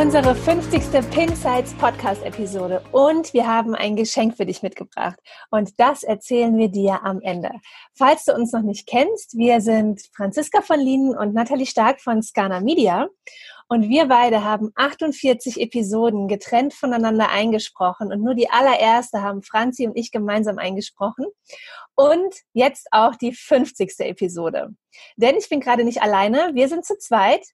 Unsere 50. Pinsights Podcast Episode und wir haben ein Geschenk für dich mitgebracht und das erzählen wir dir am Ende. Falls du uns noch nicht kennst, wir sind Franziska von Lienen und Nathalie Stark von Scana Media und wir beide haben 48 Episoden getrennt voneinander eingesprochen und nur die allererste haben Franzi und ich gemeinsam eingesprochen. Und jetzt auch die 50. Episode. Denn ich bin gerade nicht alleine, wir sind zu zweit.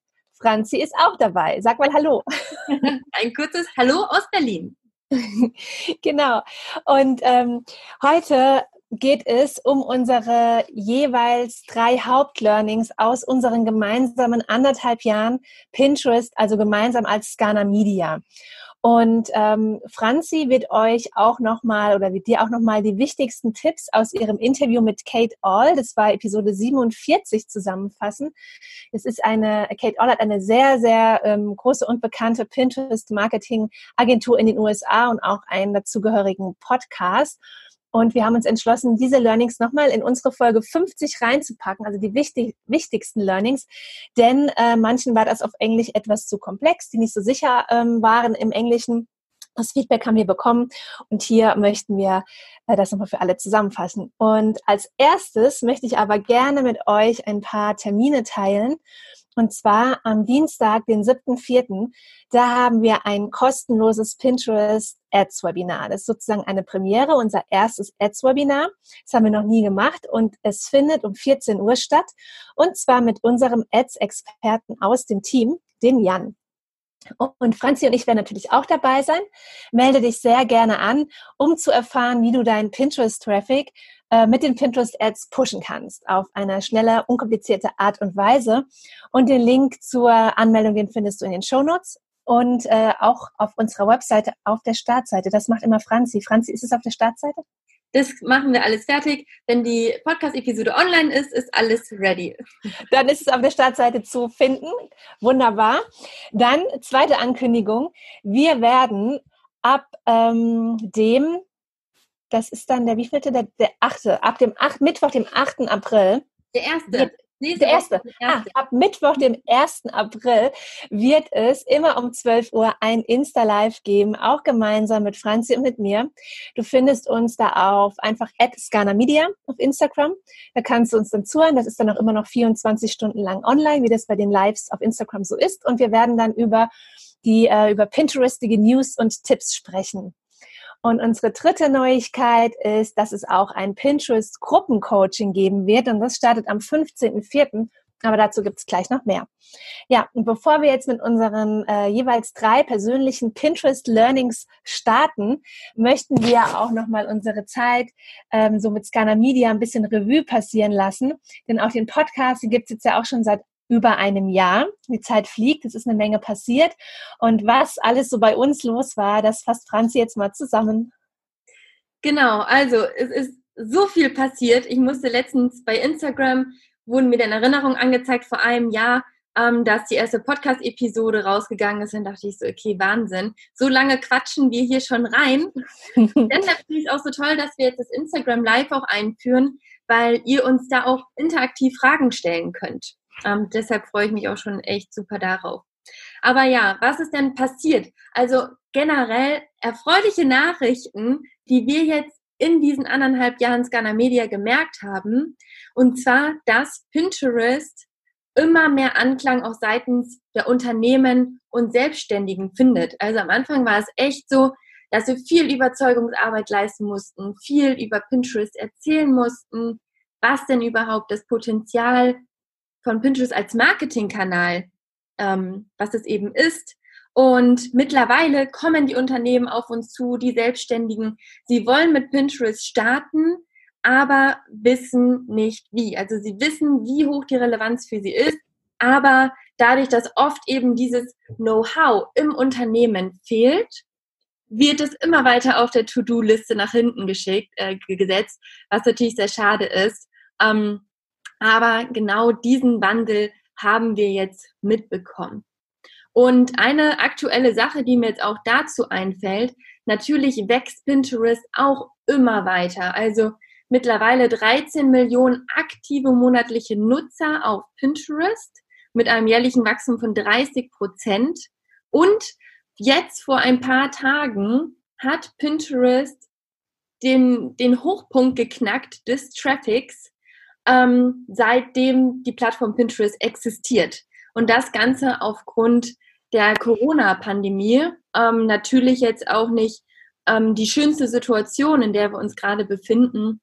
Franzi ist auch dabei. Sag mal Hallo. Ein kurzes Hallo aus Berlin. genau. Und ähm, heute geht es um unsere jeweils drei Hauptlearnings aus unseren gemeinsamen anderthalb Jahren Pinterest, also gemeinsam als Scana Media. Und ähm, Franzi wird euch auch nochmal oder wird dir auch nochmal die wichtigsten Tipps aus ihrem Interview mit Kate All, das war Episode 47, zusammenfassen. Es ist eine, Kate All hat eine sehr, sehr ähm, große und bekannte Pinterest-Marketing-Agentur in den USA und auch einen dazugehörigen Podcast. Und wir haben uns entschlossen, diese Learnings nochmal in unsere Folge 50 reinzupacken, also die wichtig, wichtigsten Learnings. Denn äh, manchen war das auf Englisch etwas zu komplex, die nicht so sicher ähm, waren im Englischen. Das Feedback haben wir bekommen und hier möchten wir äh, das nochmal für alle zusammenfassen. Und als erstes möchte ich aber gerne mit euch ein paar Termine teilen. Und zwar am Dienstag, den 7.4., da haben wir ein kostenloses Pinterest Ads Webinar. Das ist sozusagen eine Premiere, unser erstes Ads Webinar. Das haben wir noch nie gemacht und es findet um 14 Uhr statt. Und zwar mit unserem Ads Experten aus dem Team, dem Jan. Und Franzi und ich werden natürlich auch dabei sein. Melde dich sehr gerne an, um zu erfahren, wie du deinen Pinterest-Traffic äh, mit den Pinterest-Ads pushen kannst auf eine schnelle, unkomplizierte Art und Weise. Und den Link zur Anmeldung, den findest du in den Show Notes und äh, auch auf unserer Webseite auf der Startseite. Das macht immer Franzi. Franzi, ist es auf der Startseite? Das machen wir alles fertig. Wenn die Podcast-Episode online ist, ist alles ready. Dann ist es auf der Startseite zu finden. Wunderbar. Dann zweite Ankündigung. Wir werden ab ähm, dem, das ist dann der wievielte, der, der achte, ab dem 8, Mittwoch, dem 8. April. Der erste. Nächste der erste. Ah, ab Mittwoch, dem 1. April, wird es immer um 12 Uhr ein Insta-Live geben, auch gemeinsam mit Franzi und mit mir. Du findest uns da auf einfach at Media auf Instagram. Da kannst du uns dann zuhören. Das ist dann auch immer noch 24 Stunden lang online, wie das bei den Lives auf Instagram so ist. Und wir werden dann über die, äh, über Pinterestige News und Tipps sprechen. Und unsere dritte Neuigkeit ist, dass es auch ein Pinterest-Gruppencoaching geben wird. Und das startet am 15.04. Aber dazu gibt es gleich noch mehr. Ja, und bevor wir jetzt mit unseren äh, jeweils drei persönlichen Pinterest Learnings starten, möchten wir auch nochmal unsere Zeit ähm, so mit Scanner Media ein bisschen Revue passieren lassen. Denn auch den Podcast, den gibt es jetzt ja auch schon seit über einem Jahr. Die Zeit fliegt, es ist eine Menge passiert. Und was alles so bei uns los war, das fasst Franzi jetzt mal zusammen. Genau, also es ist so viel passiert. Ich musste letztens bei Instagram, wurden mir dann Erinnerungen angezeigt vor einem Jahr, ähm, dass die erste Podcast-Episode rausgegangen ist. Dann dachte ich so, okay, Wahnsinn. So lange quatschen wir hier schon rein. Deshalb finde ich es auch so toll, dass wir jetzt das Instagram Live auch einführen, weil ihr uns da auch interaktiv Fragen stellen könnt. Ähm, deshalb freue ich mich auch schon echt super darauf. Aber ja, was ist denn passiert? Also generell erfreuliche Nachrichten, die wir jetzt in diesen anderthalb Jahren Scanner Media gemerkt haben. Und zwar, dass Pinterest immer mehr Anklang auch seitens der Unternehmen und Selbstständigen findet. Also am Anfang war es echt so, dass wir viel Überzeugungsarbeit leisten mussten, viel über Pinterest erzählen mussten, was denn überhaupt das Potenzial von Pinterest als Marketingkanal, ähm, was es eben ist. Und mittlerweile kommen die Unternehmen auf uns zu, die Selbstständigen. Sie wollen mit Pinterest starten, aber wissen nicht wie. Also sie wissen, wie hoch die Relevanz für sie ist, aber dadurch, dass oft eben dieses Know-how im Unternehmen fehlt, wird es immer weiter auf der To-Do-Liste nach hinten geschickt, äh, gesetzt, was natürlich sehr schade ist. Ähm, aber genau diesen Wandel haben wir jetzt mitbekommen. Und eine aktuelle Sache, die mir jetzt auch dazu einfällt, natürlich wächst Pinterest auch immer weiter. Also mittlerweile 13 Millionen aktive monatliche Nutzer auf Pinterest mit einem jährlichen Wachstum von 30 Prozent. Und jetzt vor ein paar Tagen hat Pinterest den, den Hochpunkt geknackt des Traffics, ähm, seitdem die Plattform Pinterest existiert. Und das Ganze aufgrund der Corona-Pandemie. Ähm, natürlich jetzt auch nicht ähm, die schönste Situation, in der wir uns gerade befinden.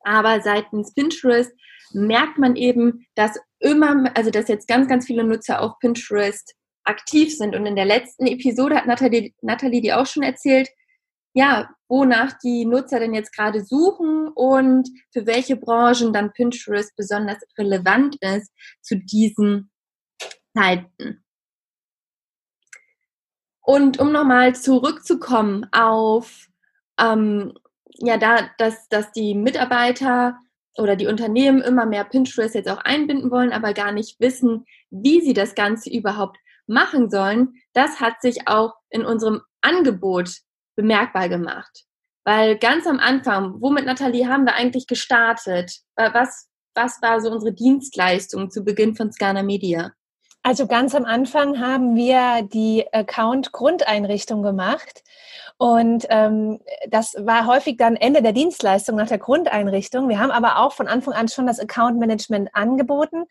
Aber seitens Pinterest merkt man eben, dass immer, also dass jetzt ganz, ganz viele Nutzer auf Pinterest aktiv sind. Und in der letzten Episode hat Nathalie, Nathalie die auch schon erzählt, ja, wonach die Nutzer denn jetzt gerade suchen und für welche Branchen dann Pinterest besonders relevant ist zu diesen Zeiten. Und um nochmal zurückzukommen auf, ähm, ja, da, dass, dass die Mitarbeiter oder die Unternehmen immer mehr Pinterest jetzt auch einbinden wollen, aber gar nicht wissen, wie sie das Ganze überhaupt machen sollen, das hat sich auch in unserem Angebot bemerkbar gemacht. Weil ganz am Anfang, womit Nathalie haben wir eigentlich gestartet? Was, was war so unsere Dienstleistung zu Beginn von Scana Media? Also ganz am Anfang haben wir die Account-Grundeinrichtung gemacht. Und ähm, das war häufig dann Ende der Dienstleistung nach der Grundeinrichtung. Wir haben aber auch von Anfang an schon das Account Management angeboten,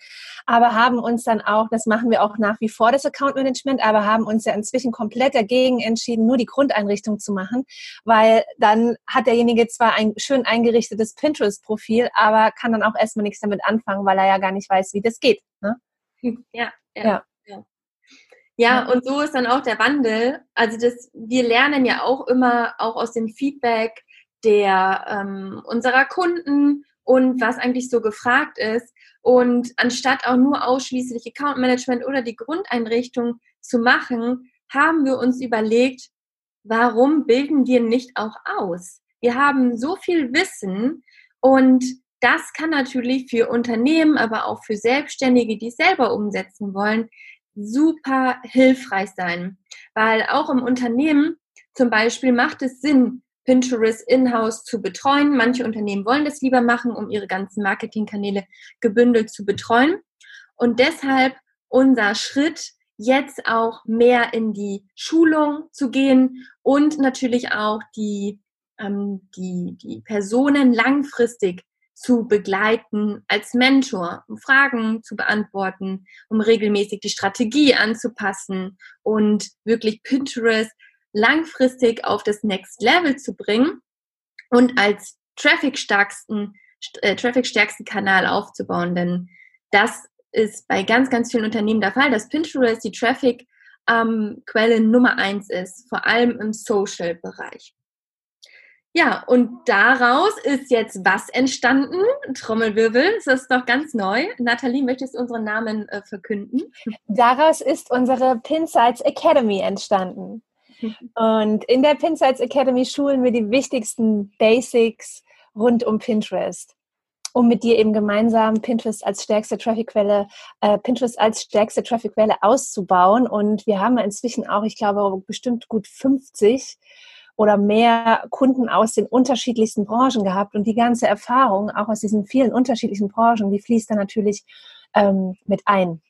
aber haben uns dann auch, das machen wir auch nach wie vor, das Account Management, aber haben uns ja inzwischen komplett dagegen entschieden, nur die Grundeinrichtung zu machen, weil dann hat derjenige zwar ein schön eingerichtetes Pinterest-Profil, aber kann dann auch erstmal nichts damit anfangen, weil er ja gar nicht weiß, wie das geht. Ne? Ja, ja. ja. Ja, und so ist dann auch der Wandel. Also das, wir lernen ja auch immer auch aus dem Feedback der ähm, unserer Kunden und was eigentlich so gefragt ist. Und anstatt auch nur ausschließlich Account Management oder die Grundeinrichtung zu machen, haben wir uns überlegt, warum bilden wir nicht auch aus? Wir haben so viel Wissen und das kann natürlich für Unternehmen, aber auch für Selbstständige, die es selber umsetzen wollen, super hilfreich sein. Weil auch im Unternehmen zum Beispiel macht es Sinn, Pinterest in-house zu betreuen. Manche Unternehmen wollen das lieber machen, um ihre ganzen Marketingkanäle gebündelt zu betreuen. Und deshalb unser Schritt, jetzt auch mehr in die Schulung zu gehen und natürlich auch die, ähm, die, die Personen langfristig zu begleiten als Mentor, um Fragen zu beantworten, um regelmäßig die Strategie anzupassen und wirklich Pinterest langfristig auf das Next Level zu bringen und als traffic-stärksten äh, traffic Kanal aufzubauen. Denn das ist bei ganz, ganz vielen Unternehmen der Fall, dass Pinterest die Traffic-Quelle ähm, Nummer eins ist, vor allem im Social-Bereich. Ja, und daraus ist jetzt was entstanden? Trommelwirbel, das ist doch ganz neu. Nathalie, möchtest du unseren Namen äh, verkünden? Daraus ist unsere Pinsights Academy entstanden. Und in der Pinsights Academy schulen wir die wichtigsten Basics rund um Pinterest, um mit dir eben gemeinsam Pinterest als stärkste Trafficquelle, äh, Pinterest als stärkste Trafficquelle auszubauen. Und wir haben inzwischen auch, ich glaube, bestimmt gut 50 oder mehr Kunden aus den unterschiedlichsten Branchen gehabt und die ganze Erfahrung auch aus diesen vielen unterschiedlichen Branchen, die fließt dann natürlich ähm, mit ein,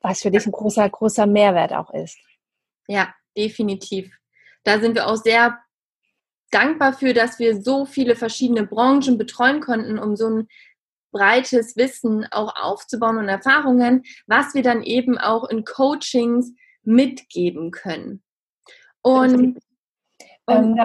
was für dich ein großer, großer Mehrwert auch ist. Ja, definitiv. Da sind wir auch sehr dankbar für, dass wir so viele verschiedene Branchen betreuen konnten, um so ein breites Wissen auch aufzubauen und Erfahrungen, was wir dann eben auch in Coachings mitgeben können. Und ähm,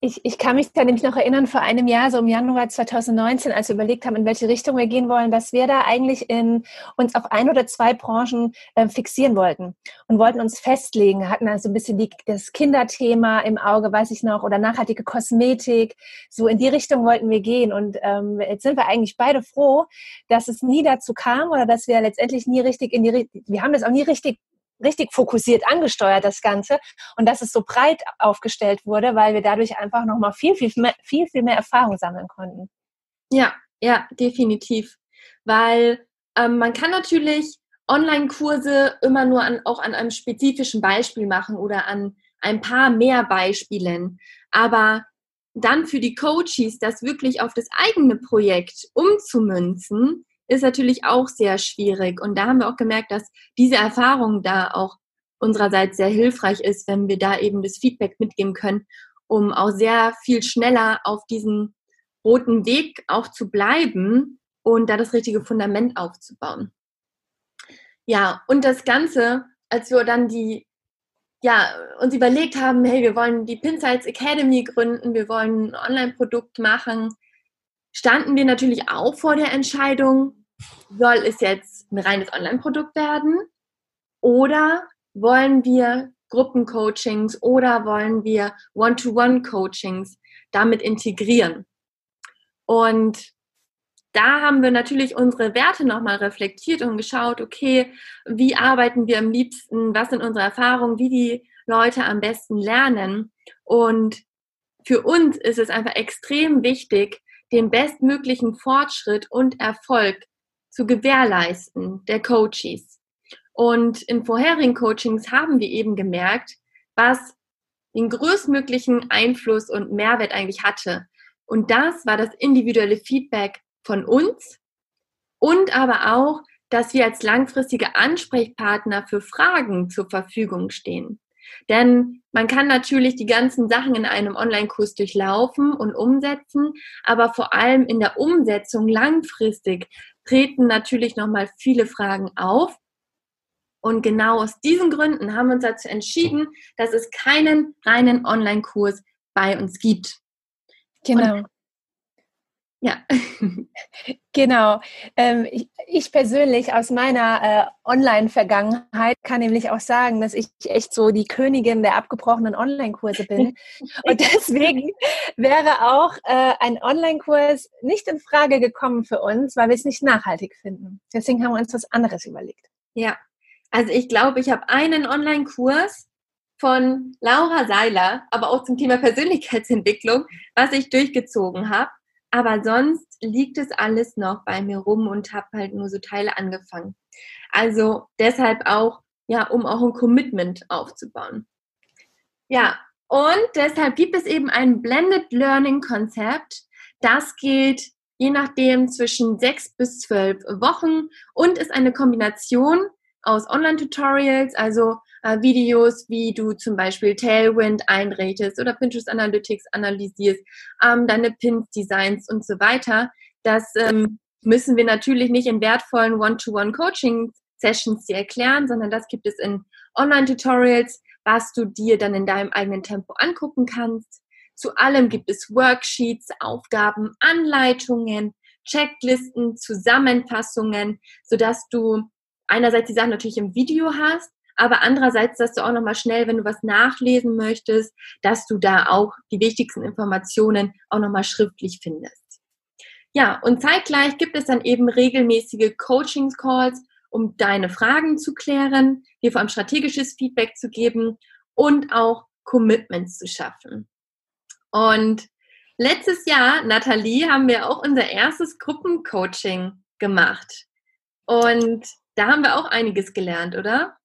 ich, ich kann mich da nämlich noch erinnern, vor einem Jahr, so im Januar 2019, als wir überlegt haben, in welche Richtung wir gehen wollen, dass wir da eigentlich in, uns auf ein oder zwei Branchen äh, fixieren wollten und wollten uns festlegen, hatten also ein bisschen die, das Kinderthema im Auge, weiß ich noch, oder nachhaltige Kosmetik. So in die Richtung wollten wir gehen. Und ähm, jetzt sind wir eigentlich beide froh, dass es nie dazu kam oder dass wir letztendlich nie richtig in die, wir haben das auch nie richtig richtig fokussiert angesteuert, das Ganze. Und dass es so breit aufgestellt wurde, weil wir dadurch einfach nochmal viel, viel mehr, viel, viel mehr Erfahrung sammeln konnten. Ja, ja, definitiv. Weil ähm, man kann natürlich Online-Kurse immer nur an, auch an einem spezifischen Beispiel machen oder an ein paar mehr Beispielen. Aber dann für die Coaches das wirklich auf das eigene Projekt umzumünzen, ist natürlich auch sehr schwierig. Und da haben wir auch gemerkt, dass diese Erfahrung da auch unsererseits sehr hilfreich ist, wenn wir da eben das Feedback mitgeben können, um auch sehr viel schneller auf diesen roten Weg auch zu bleiben und da das richtige Fundament aufzubauen. Ja, und das Ganze, als wir dann die, ja, uns überlegt haben, hey, wir wollen die Pinsights Academy gründen, wir wollen ein Online-Produkt machen, standen wir natürlich auch vor der Entscheidung, soll es jetzt ein reines Online-Produkt werden oder wollen wir Gruppencoachings oder wollen wir One-to-One-Coachings damit integrieren? Und da haben wir natürlich unsere Werte nochmal reflektiert und geschaut, okay, wie arbeiten wir am liebsten, was sind unsere Erfahrungen, wie die Leute am besten lernen. Und für uns ist es einfach extrem wichtig, den bestmöglichen Fortschritt und Erfolg zu gewährleisten der Coaches. Und in vorherigen Coachings haben wir eben gemerkt, was den größtmöglichen Einfluss und Mehrwert eigentlich hatte. Und das war das individuelle Feedback von uns und aber auch, dass wir als langfristige Ansprechpartner für Fragen zur Verfügung stehen. Denn man kann natürlich die ganzen Sachen in einem Online-Kurs durchlaufen und umsetzen, aber vor allem in der Umsetzung langfristig treten natürlich nochmal viele Fragen auf. Und genau aus diesen Gründen haben wir uns dazu entschieden, dass es keinen reinen Online-Kurs bei uns gibt. Genau. Und ja. genau. Ähm, ich, ich, persönlich aus meiner äh, Online-Vergangenheit kann nämlich auch sagen, dass ich echt so die Königin der abgebrochenen Online-Kurse bin. Und deswegen wäre auch äh, ein Online-Kurs nicht in Frage gekommen für uns, weil wir es nicht nachhaltig finden. Deswegen haben wir uns was anderes überlegt. Ja. Also ich glaube, ich habe einen Online-Kurs von Laura Seiler, aber auch zum Thema Persönlichkeitsentwicklung, was ich durchgezogen habe. Aber sonst liegt es alles noch bei mir rum und habe halt nur so Teile angefangen. Also deshalb auch, ja, um auch ein Commitment aufzubauen. Ja, und deshalb gibt es eben ein Blended Learning Konzept. Das geht je nachdem zwischen sechs bis zwölf Wochen und ist eine Kombination aus Online-Tutorials, also äh, Videos, wie du zum Beispiel Tailwind einrichtest oder Pinterest Analytics analysierst, ähm, deine Pins designs und so weiter. Das ähm, müssen wir natürlich nicht in wertvollen One-to-One-Coaching-Sessions dir erklären, sondern das gibt es in Online-Tutorials, was du dir dann in deinem eigenen Tempo angucken kannst. Zu allem gibt es Worksheets, Aufgaben, Anleitungen, Checklisten, Zusammenfassungen, sodass du einerseits die Sachen natürlich im Video hast, aber andererseits, dass du auch nochmal schnell, wenn du was nachlesen möchtest, dass du da auch die wichtigsten Informationen auch nochmal schriftlich findest. Ja, und zeitgleich gibt es dann eben regelmäßige Coaching-Calls, um deine Fragen zu klären, dir vor allem strategisches Feedback zu geben und auch Commitments zu schaffen. Und letztes Jahr, Nathalie, haben wir auch unser erstes Gruppencoaching gemacht. Und da haben wir auch einiges gelernt, oder?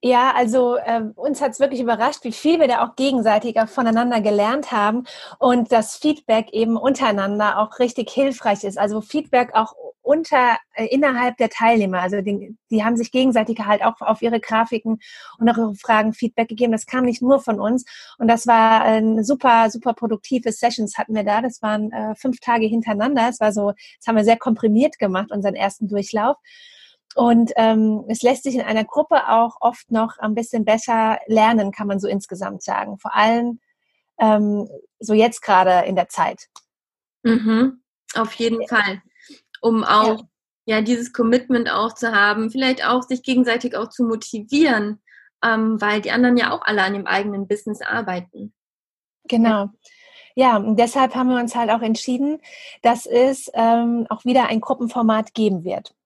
Ja, also äh, uns hat es wirklich überrascht, wie viel wir da auch gegenseitiger voneinander gelernt haben und das Feedback eben untereinander auch richtig hilfreich ist. Also Feedback auch unter äh, innerhalb der Teilnehmer. Also die, die haben sich gegenseitig halt auch auf ihre Grafiken und auf ihre Fragen Feedback gegeben. Das kam nicht nur von uns und das war ein super super produktives Sessions hatten wir da. Das waren äh, fünf Tage hintereinander. Es war so, das haben wir sehr komprimiert gemacht unseren ersten Durchlauf. Und ähm, es lässt sich in einer Gruppe auch oft noch ein bisschen besser lernen, kann man so insgesamt sagen. Vor allem ähm, so jetzt gerade in der Zeit. Mhm, auf jeden ja. Fall. Um auch ja. ja. dieses Commitment auch zu haben, vielleicht auch sich gegenseitig auch zu motivieren, ähm, weil die anderen ja auch alle an dem eigenen Business arbeiten. Genau. Ja, und deshalb haben wir uns halt auch entschieden, dass es ähm, auch wieder ein Gruppenformat geben wird.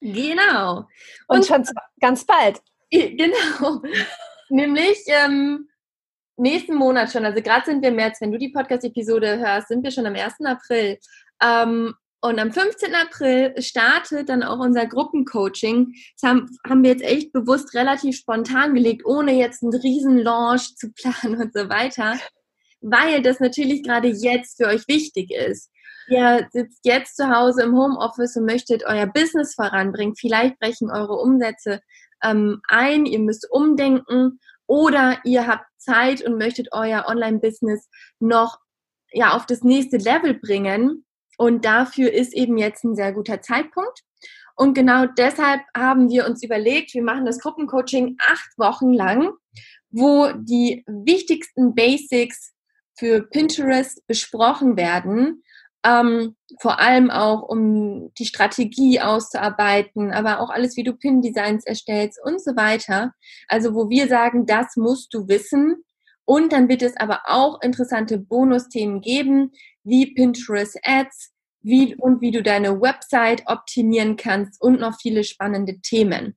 Genau. Und, Und schon ganz bald. Genau. Nämlich ähm, nächsten Monat schon. Also gerade sind wir im März. Wenn du die Podcast-Episode hörst, sind wir schon am 1. April. Ähm, und am 15. April startet dann auch unser Gruppencoaching. Das haben, haben wir jetzt echt bewusst relativ spontan gelegt, ohne jetzt einen riesen Launch zu planen und so weiter, weil das natürlich gerade jetzt für euch wichtig ist. Ihr sitzt jetzt zu Hause im Homeoffice und möchtet euer Business voranbringen. Vielleicht brechen eure Umsätze ähm, ein, ihr müsst umdenken oder ihr habt Zeit und möchtet euer Online-Business noch ja, auf das nächste Level bringen und dafür ist eben jetzt ein sehr guter Zeitpunkt. Und genau deshalb haben wir uns überlegt, wir machen das Gruppencoaching acht Wochen lang, wo die wichtigsten Basics für Pinterest besprochen werden. Ähm, vor allem auch, um die Strategie auszuarbeiten, aber auch alles, wie du Pin-Designs erstellst und so weiter. Also, wo wir sagen, das musst du wissen. Und dann wird es aber auch interessante Bonusthemen geben, wie Pinterest Ads, wie und wie du deine Website optimieren kannst und noch viele spannende Themen.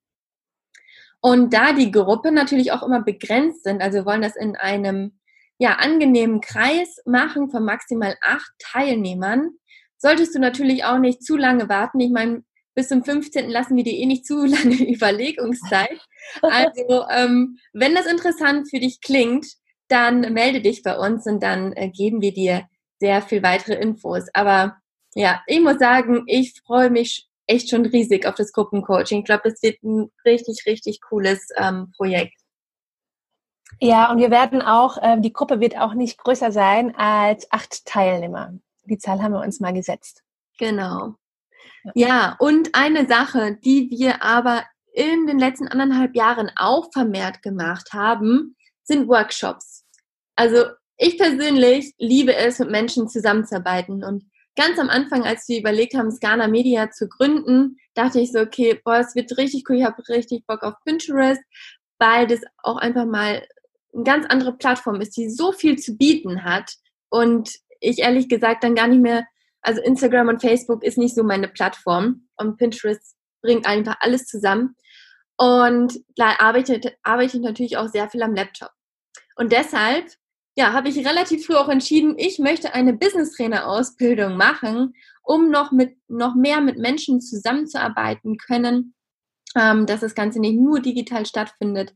Und da die Gruppe natürlich auch immer begrenzt sind, also wir wollen das in einem ja, angenehmen Kreis machen von maximal acht Teilnehmern, solltest du natürlich auch nicht zu lange warten. Ich meine, bis zum 15. lassen wir dir eh nicht zu lange Überlegungszeit. Also, ähm, wenn das interessant für dich klingt, dann melde dich bei uns und dann äh, geben wir dir sehr viel weitere Infos. Aber ja, ich muss sagen, ich freue mich echt schon riesig auf das Gruppencoaching. Ich glaube, das wird ein richtig, richtig cooles ähm, Projekt. Ja, und wir werden auch, äh, die Gruppe wird auch nicht größer sein als acht Teilnehmer. Die Zahl haben wir uns mal gesetzt. Genau. Ja, ja und eine Sache, die wir aber in den letzten anderthalb Jahren auch vermehrt gemacht haben, sind Workshops. Also ich persönlich liebe es, mit Menschen zusammenzuarbeiten und ganz am Anfang, als wir überlegt haben, Scana Media zu gründen, dachte ich so, okay, boah, es wird richtig cool, ich habe richtig Bock auf Pinterest, weil das auch einfach mal eine ganz andere Plattform ist, die so viel zu bieten hat und ich ehrlich gesagt dann gar nicht mehr, also Instagram und Facebook ist nicht so meine Plattform und Pinterest bringt einfach alles zusammen und da arbeite, arbeite ich natürlich auch sehr viel am Laptop. Und deshalb ja, habe ich relativ früh auch entschieden, ich möchte eine Business Trainer Ausbildung machen, um noch mit noch mehr mit Menschen zusammenzuarbeiten können, ähm, dass das Ganze nicht nur digital stattfindet.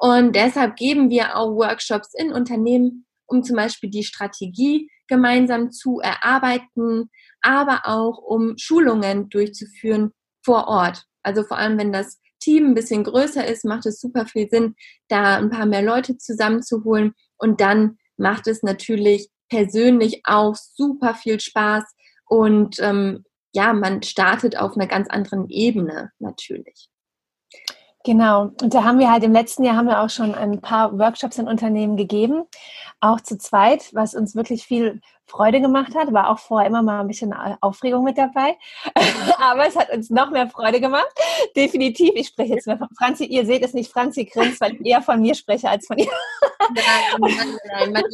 Und deshalb geben wir auch Workshops in Unternehmen, um zum Beispiel die Strategie gemeinsam zu erarbeiten, aber auch um Schulungen durchzuführen vor Ort. Also vor allem, wenn das Team ein bisschen größer ist, macht es super viel Sinn, da ein paar mehr Leute zusammenzuholen und dann macht es natürlich persönlich auch super viel Spaß und ähm, ja, man startet auf einer ganz anderen Ebene natürlich. Genau. Und da haben wir halt im letzten Jahr haben wir auch schon ein paar Workshops in Unternehmen gegeben, auch zu zweit, was uns wirklich viel Freude gemacht hat. War auch vorher immer mal ein bisschen Aufregung mit dabei. Aber es hat uns noch mehr Freude gemacht. Definitiv. Ich spreche jetzt mehr von Franzi. Ihr seht es nicht, Franzi grinst, weil ich eher von mir spreche als von ihr. Nein, nein, nein.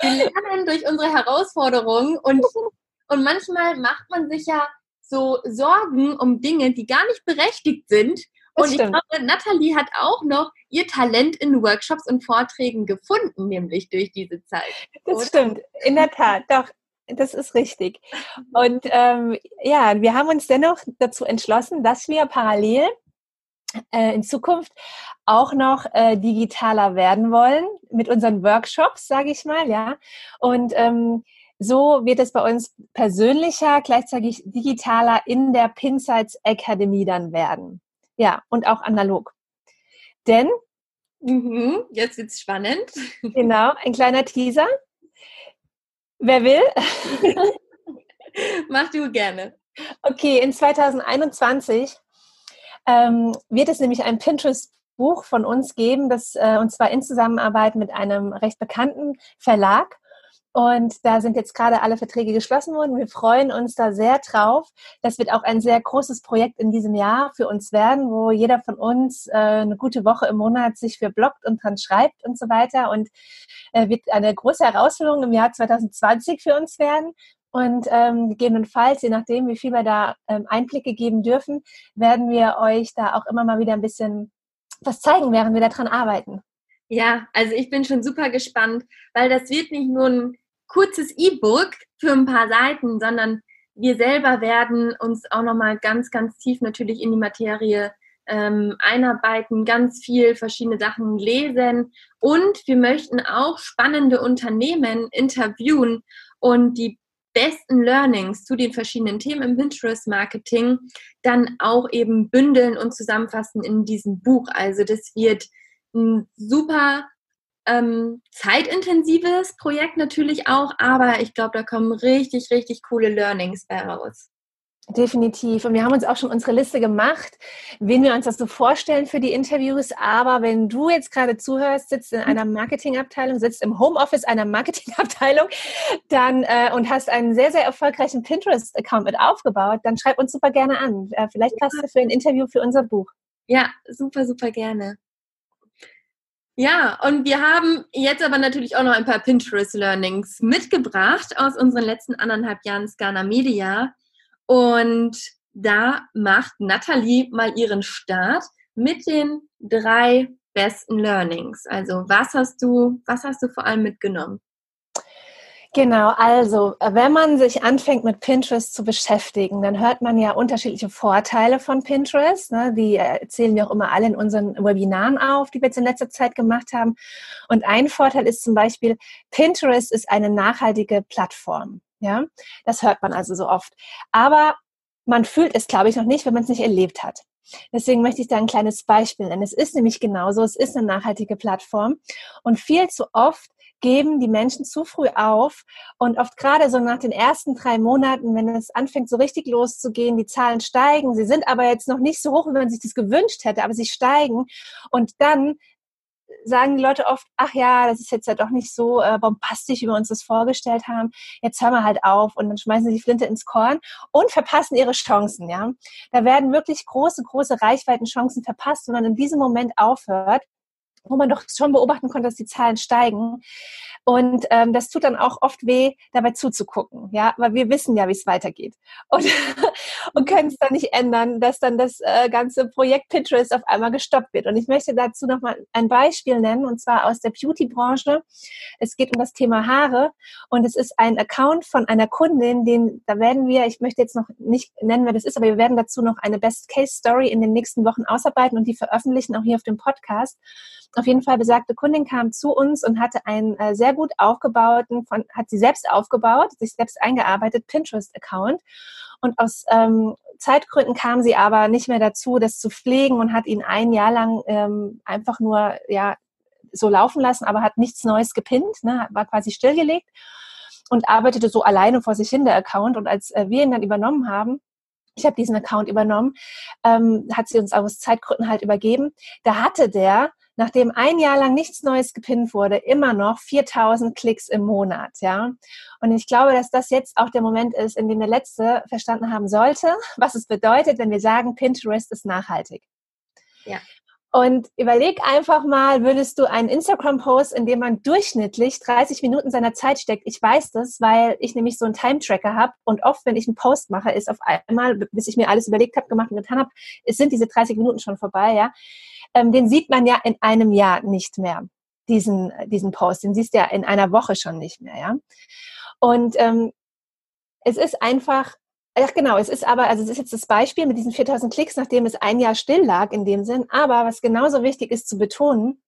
Wir lernen durch unsere Herausforderungen und, und manchmal macht man sich ja so Sorgen um Dinge, die gar nicht berechtigt sind. Und ich glaube, Nathalie hat auch noch ihr Talent in Workshops und Vorträgen gefunden, nämlich durch diese Zeit. Das oder? stimmt, in der Tat, doch. Das ist richtig. Und ähm, ja, wir haben uns dennoch dazu entschlossen, dass wir parallel äh, in Zukunft auch noch äh, digitaler werden wollen mit unseren Workshops, sage ich mal, ja. Und ähm, so wird es bei uns persönlicher, gleichzeitig digitaler in der Pinsights Academy dann werden. Ja, und auch analog. Denn mhm, jetzt wird's spannend. Genau, ein kleiner Teaser. Wer will? Mach du gerne. Okay, in 2021 ähm, wird es nämlich ein Pinterest-Buch von uns geben, das äh, und zwar in Zusammenarbeit mit einem recht bekannten Verlag. Und da sind jetzt gerade alle Verträge geschlossen worden. Wir freuen uns da sehr drauf. Das wird auch ein sehr großes Projekt in diesem Jahr für uns werden, wo jeder von uns äh, eine gute Woche im Monat sich für bloggt und dran schreibt und so weiter. Und äh, wird eine große Herausforderung im Jahr 2020 für uns werden. Und ähm, gegebenenfalls, je nachdem, wie viel wir da ähm, Einblicke geben dürfen, werden wir euch da auch immer mal wieder ein bisschen was zeigen, während wir daran arbeiten. Ja, also ich bin schon super gespannt, weil das wird nicht nur ein kurzes E-Book für ein paar Seiten, sondern wir selber werden uns auch nochmal ganz, ganz tief natürlich in die Materie ähm, einarbeiten, ganz viel verschiedene Sachen lesen und wir möchten auch spannende Unternehmen interviewen und die besten Learnings zu den verschiedenen Themen im Pinterest-Marketing dann auch eben bündeln und zusammenfassen in diesem Buch. Also das wird ein super ähm, zeitintensives Projekt natürlich auch, aber ich glaube, da kommen richtig, richtig coole Learnings bei raus. Definitiv. Und wir haben uns auch schon unsere Liste gemacht, wen wir uns das so vorstellen für die Interviews. Aber wenn du jetzt gerade zuhörst, sitzt in einer Marketingabteilung, sitzt im Homeoffice einer Marketingabteilung, dann äh, und hast einen sehr, sehr erfolgreichen Pinterest-Account mit aufgebaut, dann schreib uns super gerne an. Äh, vielleicht passt du für ein Interview für unser Buch. Ja, super, super gerne. Ja, und wir haben jetzt aber natürlich auch noch ein paar Pinterest-Learnings mitgebracht aus unseren letzten anderthalb Jahren Scana Media. Und da macht Nathalie mal ihren Start mit den drei besten Learnings. Also was hast du, was hast du vor allem mitgenommen? Genau, also wenn man sich anfängt mit Pinterest zu beschäftigen, dann hört man ja unterschiedliche Vorteile von Pinterest. Ne? Die erzählen wir auch immer alle in unseren Webinaren auf, die wir jetzt in letzter Zeit gemacht haben. Und ein Vorteil ist zum Beispiel, Pinterest ist eine nachhaltige Plattform. Ja, das hört man also so oft. Aber man fühlt es, glaube ich, noch nicht, wenn man es nicht erlebt hat. Deswegen möchte ich da ein kleines Beispiel nennen. Es ist nämlich genauso, es ist eine nachhaltige Plattform und viel zu oft geben die Menschen zu früh auf und oft gerade so nach den ersten drei Monaten, wenn es anfängt so richtig loszugehen, die Zahlen steigen, sie sind aber jetzt noch nicht so hoch, wie man sich das gewünscht hätte, aber sie steigen und dann sagen die Leute oft, ach ja, das ist jetzt ja doch nicht so äh, bombastisch, wie wir uns das vorgestellt haben. Jetzt hören wir halt auf und dann schmeißen sie die Flinte ins Korn und verpassen ihre Chancen, ja. Da werden wirklich große, große Reichweitenchancen verpasst, wenn man in diesem Moment aufhört wo man doch schon beobachten konnte, dass die Zahlen steigen. Und ähm, das tut dann auch oft weh, dabei zuzugucken, ja, weil wir wissen ja, wie es weitergeht und, und können es dann nicht ändern, dass dann das äh, ganze Projekt Pinterest auf einmal gestoppt wird. Und ich möchte dazu nochmal ein Beispiel nennen, und zwar aus der Beauty-Branche. Es geht um das Thema Haare und es ist ein Account von einer Kundin, den da werden wir, ich möchte jetzt noch nicht nennen, wer das ist, aber wir werden dazu noch eine Best-Case-Story in den nächsten Wochen ausarbeiten und die veröffentlichen auch hier auf dem Podcast. Auf jeden Fall besagte Kundin kam zu uns und hatte einen äh, sehr gut aufgebauten, von, hat sie selbst aufgebaut, sich selbst eingearbeitet, Pinterest-Account. Und aus ähm, Zeitgründen kam sie aber nicht mehr dazu, das zu pflegen und hat ihn ein Jahr lang ähm, einfach nur ja so laufen lassen, aber hat nichts Neues gepinnt, ne, war quasi stillgelegt und arbeitete so alleine vor sich hin, der Account. Und als äh, wir ihn dann übernommen haben, ich habe diesen Account übernommen, ähm, hat sie uns aus Zeitgründen halt übergeben. Da hatte der nachdem ein Jahr lang nichts Neues gepinnt wurde, immer noch 4000 Klicks im Monat, ja. Und ich glaube, dass das jetzt auch der Moment ist, in dem der Letzte verstanden haben sollte, was es bedeutet, wenn wir sagen, Pinterest ist nachhaltig. Ja. Und überleg einfach mal, würdest du einen Instagram-Post, in dem man durchschnittlich 30 Minuten seiner Zeit steckt? Ich weiß das, weil ich nämlich so einen Time-Tracker habe und oft, wenn ich einen Post mache, ist auf einmal, bis ich mir alles überlegt habe, gemacht und getan habe, es sind diese 30 Minuten schon vorbei, ja ähm, den sieht man ja in einem Jahr nicht mehr, diesen, diesen Post. Den siehst du ja in einer Woche schon nicht mehr, ja. Und ähm, es ist einfach, ach genau, es ist aber, also es ist jetzt das Beispiel mit diesen 4000 Klicks, nachdem es ein Jahr still lag in dem Sinn. Aber was genauso wichtig ist zu betonen,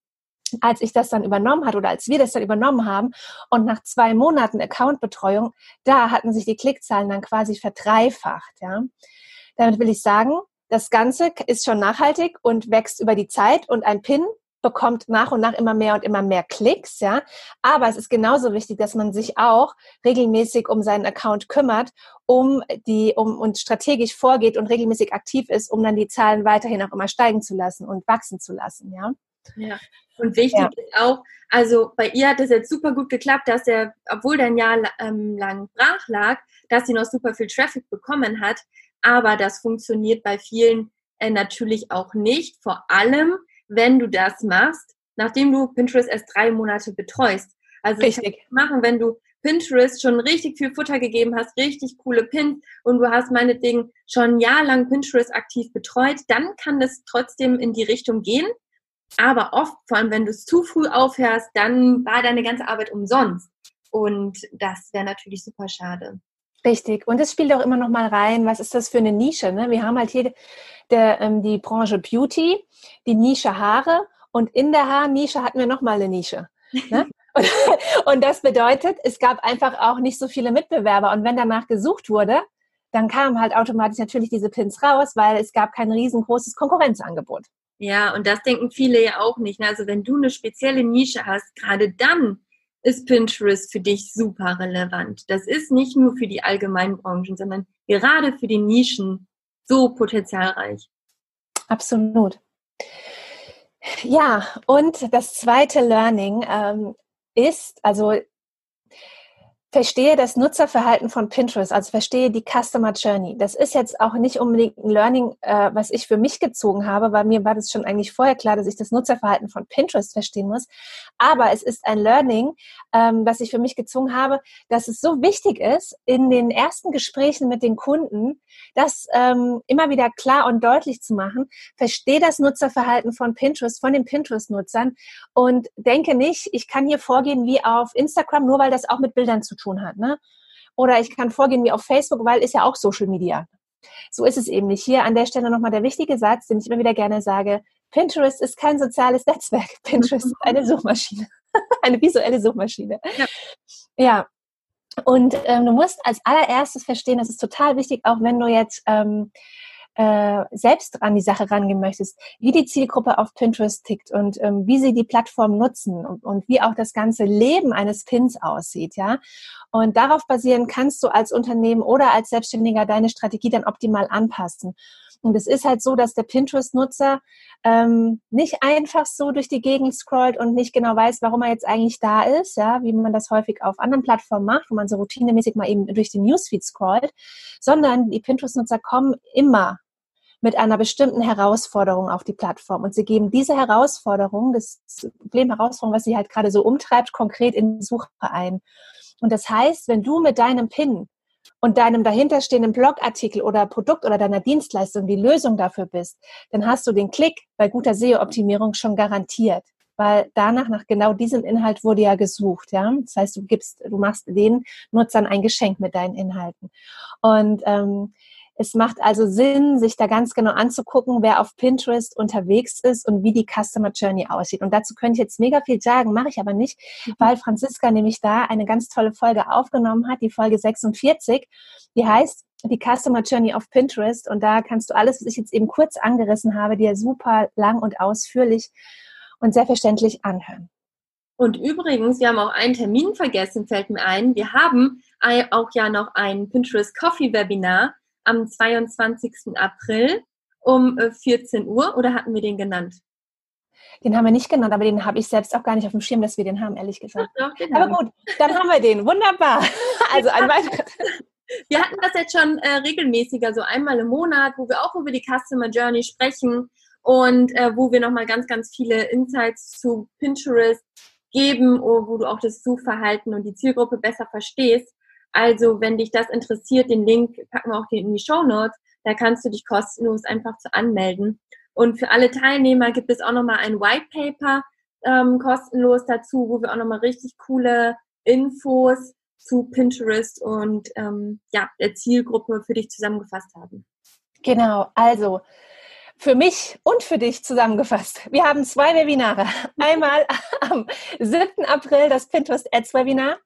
als ich das dann übernommen hat oder als wir das dann übernommen haben und nach zwei Monaten Accountbetreuung, da hatten sich die Klickzahlen dann quasi verdreifacht, ja. Damit will ich sagen, das Ganze ist schon nachhaltig und wächst über die Zeit und ein Pin bekommt nach und nach immer mehr und immer mehr Klicks, ja. Aber es ist genauso wichtig, dass man sich auch regelmäßig um seinen Account kümmert, um die, um und strategisch vorgeht und regelmäßig aktiv ist, um dann die Zahlen weiterhin auch immer steigen zu lassen und wachsen zu lassen, ja. Ja. Und wichtig ja. ist auch, also bei ihr hat es jetzt super gut geklappt, dass er, obwohl der ein Jahr ähm, lang brach lag, dass sie noch super viel Traffic bekommen hat. Aber das funktioniert bei vielen äh, natürlich auch nicht. Vor allem, wenn du das machst, nachdem du Pinterest erst drei Monate betreust. Also Richtig. machen, wenn du Pinterest schon richtig viel Futter gegeben hast, richtig coole Pins und du hast meinetwegen schon ein Jahr lang Pinterest aktiv betreut, dann kann das trotzdem in die Richtung gehen. Aber oft, vor allem wenn du es zu früh aufhörst, dann war deine ganze Arbeit umsonst. Und das wäre natürlich super schade. Richtig. Und es spielt auch immer noch mal rein, was ist das für eine Nische? Ne? Wir haben halt hier der, ähm, die Branche Beauty, die Nische Haare und in der Haarnische hatten wir noch mal eine Nische. Ne? und, und das bedeutet, es gab einfach auch nicht so viele Mitbewerber. Und wenn danach gesucht wurde, dann kamen halt automatisch natürlich diese Pins raus, weil es gab kein riesengroßes Konkurrenzangebot. Ja, und das denken viele ja auch nicht. Ne? Also wenn du eine spezielle Nische hast, gerade dann ist Pinterest für dich super relevant. Das ist nicht nur für die allgemeinen Branchen, sondern gerade für die Nischen so potenzialreich. Absolut. Ja, und das zweite Learning ähm, ist, also verstehe das Nutzerverhalten von Pinterest, also verstehe die Customer Journey. Das ist jetzt auch nicht unbedingt ein Learning, äh, was ich für mich gezogen habe, weil mir war das schon eigentlich vorher klar, dass ich das Nutzerverhalten von Pinterest verstehen muss. Aber es ist ein Learning, ähm, was ich für mich gezogen habe, dass es so wichtig ist, in den ersten Gesprächen mit den Kunden, das ähm, immer wieder klar und deutlich zu machen. Verstehe das Nutzerverhalten von Pinterest, von den Pinterest-Nutzern und denke nicht, ich kann hier vorgehen wie auf Instagram, nur weil das auch mit Bildern zu tun tun hat. Ne? Oder ich kann vorgehen wie auf Facebook, weil ist ja auch Social Media. So ist es eben nicht. Hier an der Stelle nochmal der wichtige Satz, den ich immer wieder gerne sage. Pinterest ist kein soziales Netzwerk. Pinterest ist eine Suchmaschine. eine visuelle Suchmaschine. Ja. ja. Und ähm, du musst als allererstes verstehen, das ist total wichtig, auch wenn du jetzt ähm, äh, selbst an die Sache rangehen möchtest, wie die Zielgruppe auf Pinterest tickt und ähm, wie sie die Plattform nutzen und, und wie auch das ganze Leben eines Pins aussieht, ja. Und darauf basieren kannst du als Unternehmen oder als Selbstständiger deine Strategie dann optimal anpassen. Und es ist halt so, dass der Pinterest-Nutzer ähm, nicht einfach so durch die Gegend scrollt und nicht genau weiß, warum er jetzt eigentlich da ist, ja, wie man das häufig auf anderen Plattformen macht, wo man so routinemäßig mal eben durch den Newsfeed scrollt, sondern die Pinterest-Nutzer kommen immer mit einer bestimmten Herausforderung auf die Plattform. Und sie geben diese Herausforderung, das Problem Herausforderung, was sie halt gerade so umtreibt, konkret in die Suche ein. Und das heißt, wenn du mit deinem PIN und deinem dahinterstehenden Blogartikel oder Produkt oder deiner Dienstleistung die Lösung dafür bist, dann hast du den Klick bei guter SEO-Optimierung schon garantiert. Weil danach, nach genau diesem Inhalt wurde ja gesucht, ja. Das heißt, du gibst, du machst den Nutzern ein Geschenk mit deinen Inhalten. Und ähm, es macht also Sinn, sich da ganz genau anzugucken, wer auf Pinterest unterwegs ist und wie die Customer Journey aussieht. Und dazu könnte ich jetzt mega viel sagen, mache ich aber nicht, mhm. weil Franziska nämlich da eine ganz tolle Folge aufgenommen hat, die Folge 46, die heißt die Customer Journey auf Pinterest. Und da kannst du alles, was ich jetzt eben kurz angerissen habe, dir super lang und ausführlich und sehr verständlich anhören. Und übrigens, wir haben auch einen Termin vergessen, fällt mir ein. Wir haben auch ja noch ein Pinterest Coffee Webinar am 22. April um 14 äh, Uhr oder hatten wir den genannt? Den haben wir nicht genannt, aber den habe ich selbst auch gar nicht auf dem Schirm, dass wir den haben, ehrlich gesagt. Ach, doch, aber gut, dann haben wir den. Wunderbar. Also ein weiterer. Wir hatten das jetzt schon äh, regelmäßiger, so einmal im Monat, wo wir auch über die Customer Journey sprechen und äh, wo wir nochmal ganz, ganz viele Insights zu Pinterest geben, wo du auch das Suchverhalten und die Zielgruppe besser verstehst. Also, wenn dich das interessiert, den Link packen wir auch in die Show Notes. Da kannst du dich kostenlos einfach zu anmelden. Und für alle Teilnehmer gibt es auch nochmal ein White Paper ähm, kostenlos dazu, wo wir auch nochmal richtig coole Infos zu Pinterest und ähm, ja, der Zielgruppe für dich zusammengefasst haben. Genau, also für mich und für dich zusammengefasst. Wir haben zwei Webinare. Einmal am 7. April das Pinterest Ads Webinar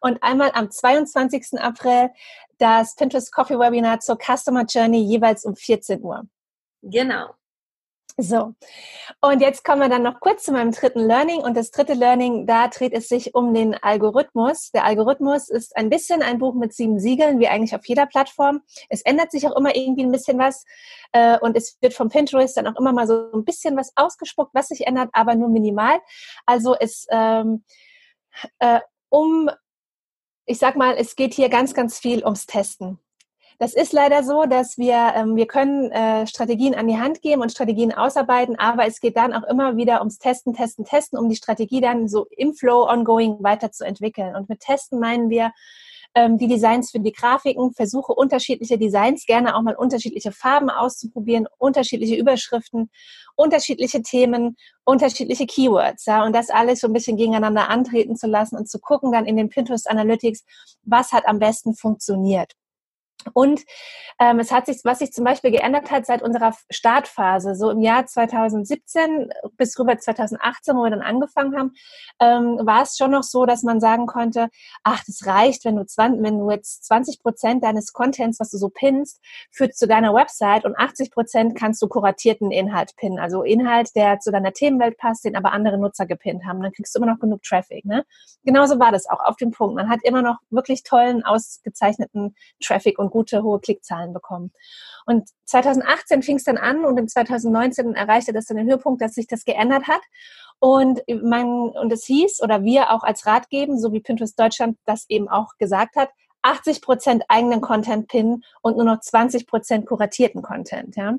und einmal am 22. April das Pinterest Coffee Webinar zur Customer Journey jeweils um 14 Uhr. Genau. So, und jetzt kommen wir dann noch kurz zu meinem dritten Learning. Und das dritte Learning, da dreht es sich um den Algorithmus. Der Algorithmus ist ein bisschen ein Buch mit sieben Siegeln, wie eigentlich auf jeder Plattform. Es ändert sich auch immer irgendwie ein bisschen was. Äh, und es wird vom Pinterest dann auch immer mal so ein bisschen was ausgespuckt, was sich ändert, aber nur minimal. Also es ähm, äh, um, ich sag mal, es geht hier ganz, ganz viel ums Testen. Das ist leider so, dass wir, ähm, wir können äh, Strategien an die Hand geben und Strategien ausarbeiten, aber es geht dann auch immer wieder ums Testen, Testen, Testen, um die Strategie dann so im Flow ongoing weiterzuentwickeln. Und mit Testen meinen wir, ähm, die Designs für die Grafiken, versuche unterschiedliche Designs, gerne auch mal unterschiedliche Farben auszuprobieren, unterschiedliche Überschriften, unterschiedliche Themen, unterschiedliche Keywords, ja, und das alles so ein bisschen gegeneinander antreten zu lassen und zu gucken dann in den Pinterest Analytics, was hat am besten funktioniert. Und ähm, es hat sich, was sich zum Beispiel geändert hat seit unserer Startphase, so im Jahr 2017 bis rüber 2018, wo wir dann angefangen haben, ähm, war es schon noch so, dass man sagen konnte, ach, das reicht, wenn du, 20, wenn du jetzt 20 Prozent deines Contents, was du so pinnst, führt zu deiner Website und 80 Prozent kannst du kuratierten Inhalt pinnen. Also Inhalt, der zu deiner Themenwelt passt, den aber andere Nutzer gepinnt haben. Dann kriegst du immer noch genug Traffic. Ne? Genauso war das auch auf dem Punkt. Man hat immer noch wirklich tollen, ausgezeichneten Traffic und gute, hohe Klickzahlen bekommen. Und 2018 fing es dann an und in 2019 erreichte das dann den Höhepunkt, dass sich das geändert hat. Und man, und es hieß, oder wir auch als Rat geben, so wie Pinterest Deutschland das eben auch gesagt hat, 80 Prozent eigenen Content pinnen und nur noch 20 Prozent kuratierten Content, ja.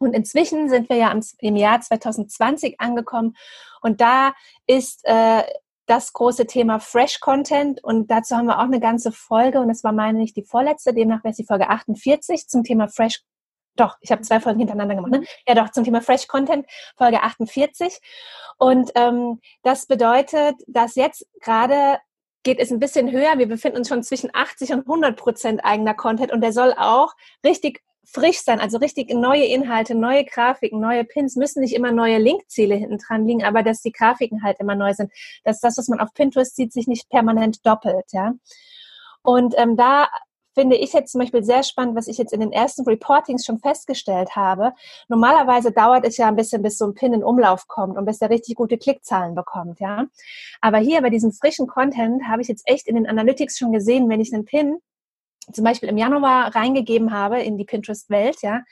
Und inzwischen sind wir ja im Jahr 2020 angekommen und da ist äh, das große Thema Fresh Content und dazu haben wir auch eine ganze Folge und das war meine ich die vorletzte, demnach wäre es die Folge 48 zum Thema Fresh doch, ich habe zwei Folgen hintereinander gemacht. Ne? Mhm. Ja, doch, zum Thema Fresh Content, Folge 48. Und ähm, das bedeutet, dass jetzt gerade geht es ein bisschen höher. Wir befinden uns schon zwischen 80 und 100 Prozent eigener Content und der soll auch richtig frisch sein, also richtig neue Inhalte, neue Grafiken, neue Pins, müssen nicht immer neue Linkziele hinten dran liegen, aber dass die Grafiken halt immer neu sind, dass das, was man auf Pinterest sieht, sich nicht permanent doppelt, ja. Und ähm, da finde ich jetzt zum Beispiel sehr spannend, was ich jetzt in den ersten Reportings schon festgestellt habe. Normalerweise dauert es ja ein bisschen, bis so ein Pin in Umlauf kommt und bis er richtig gute Klickzahlen bekommt, ja. Aber hier bei diesem frischen Content habe ich jetzt echt in den Analytics schon gesehen, wenn ich einen Pin zum Beispiel im Januar reingegeben habe in die Pinterest-Welt, ja,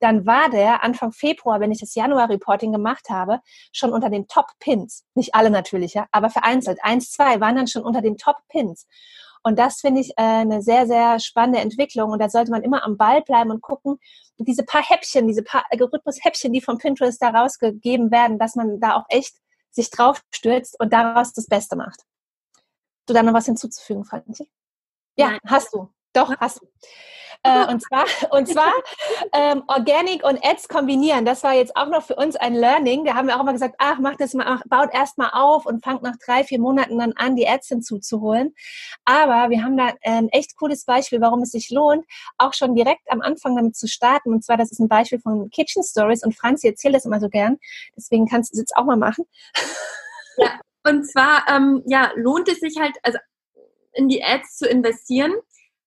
dann war der Anfang Februar, wenn ich das Januar-Reporting gemacht habe, schon unter den Top-Pins. Nicht alle natürlich, ja, aber vereinzelt. Eins, zwei waren dann schon unter den Top-Pins. Und das finde ich äh, eine sehr, sehr spannende Entwicklung. Und da sollte man immer am Ball bleiben und gucken, diese paar Häppchen, diese paar Algorithmus-Häppchen, die von Pinterest da rausgegeben werden, dass man da auch echt sich drauf stürzt und daraus das Beste macht. Du da noch was hinzuzufügen, Franzi? Ja, Nein. hast du. Doch, hast du. Äh, und zwar, und zwar ähm, Organic und Ads kombinieren. Das war jetzt auch noch für uns ein Learning. Da haben wir auch immer gesagt, ach, macht das mal, baut erst mal auf und fangt nach drei, vier Monaten dann an, die Ads hinzuzuholen. Aber wir haben da ein echt cooles Beispiel, warum es sich lohnt, auch schon direkt am Anfang damit zu starten. Und zwar, das ist ein Beispiel von Kitchen Stories und Franzi erzählt das immer so gern. Deswegen kannst du es jetzt auch mal machen. Ja, und zwar, ähm, ja, lohnt es sich halt, also in die Ads zu investieren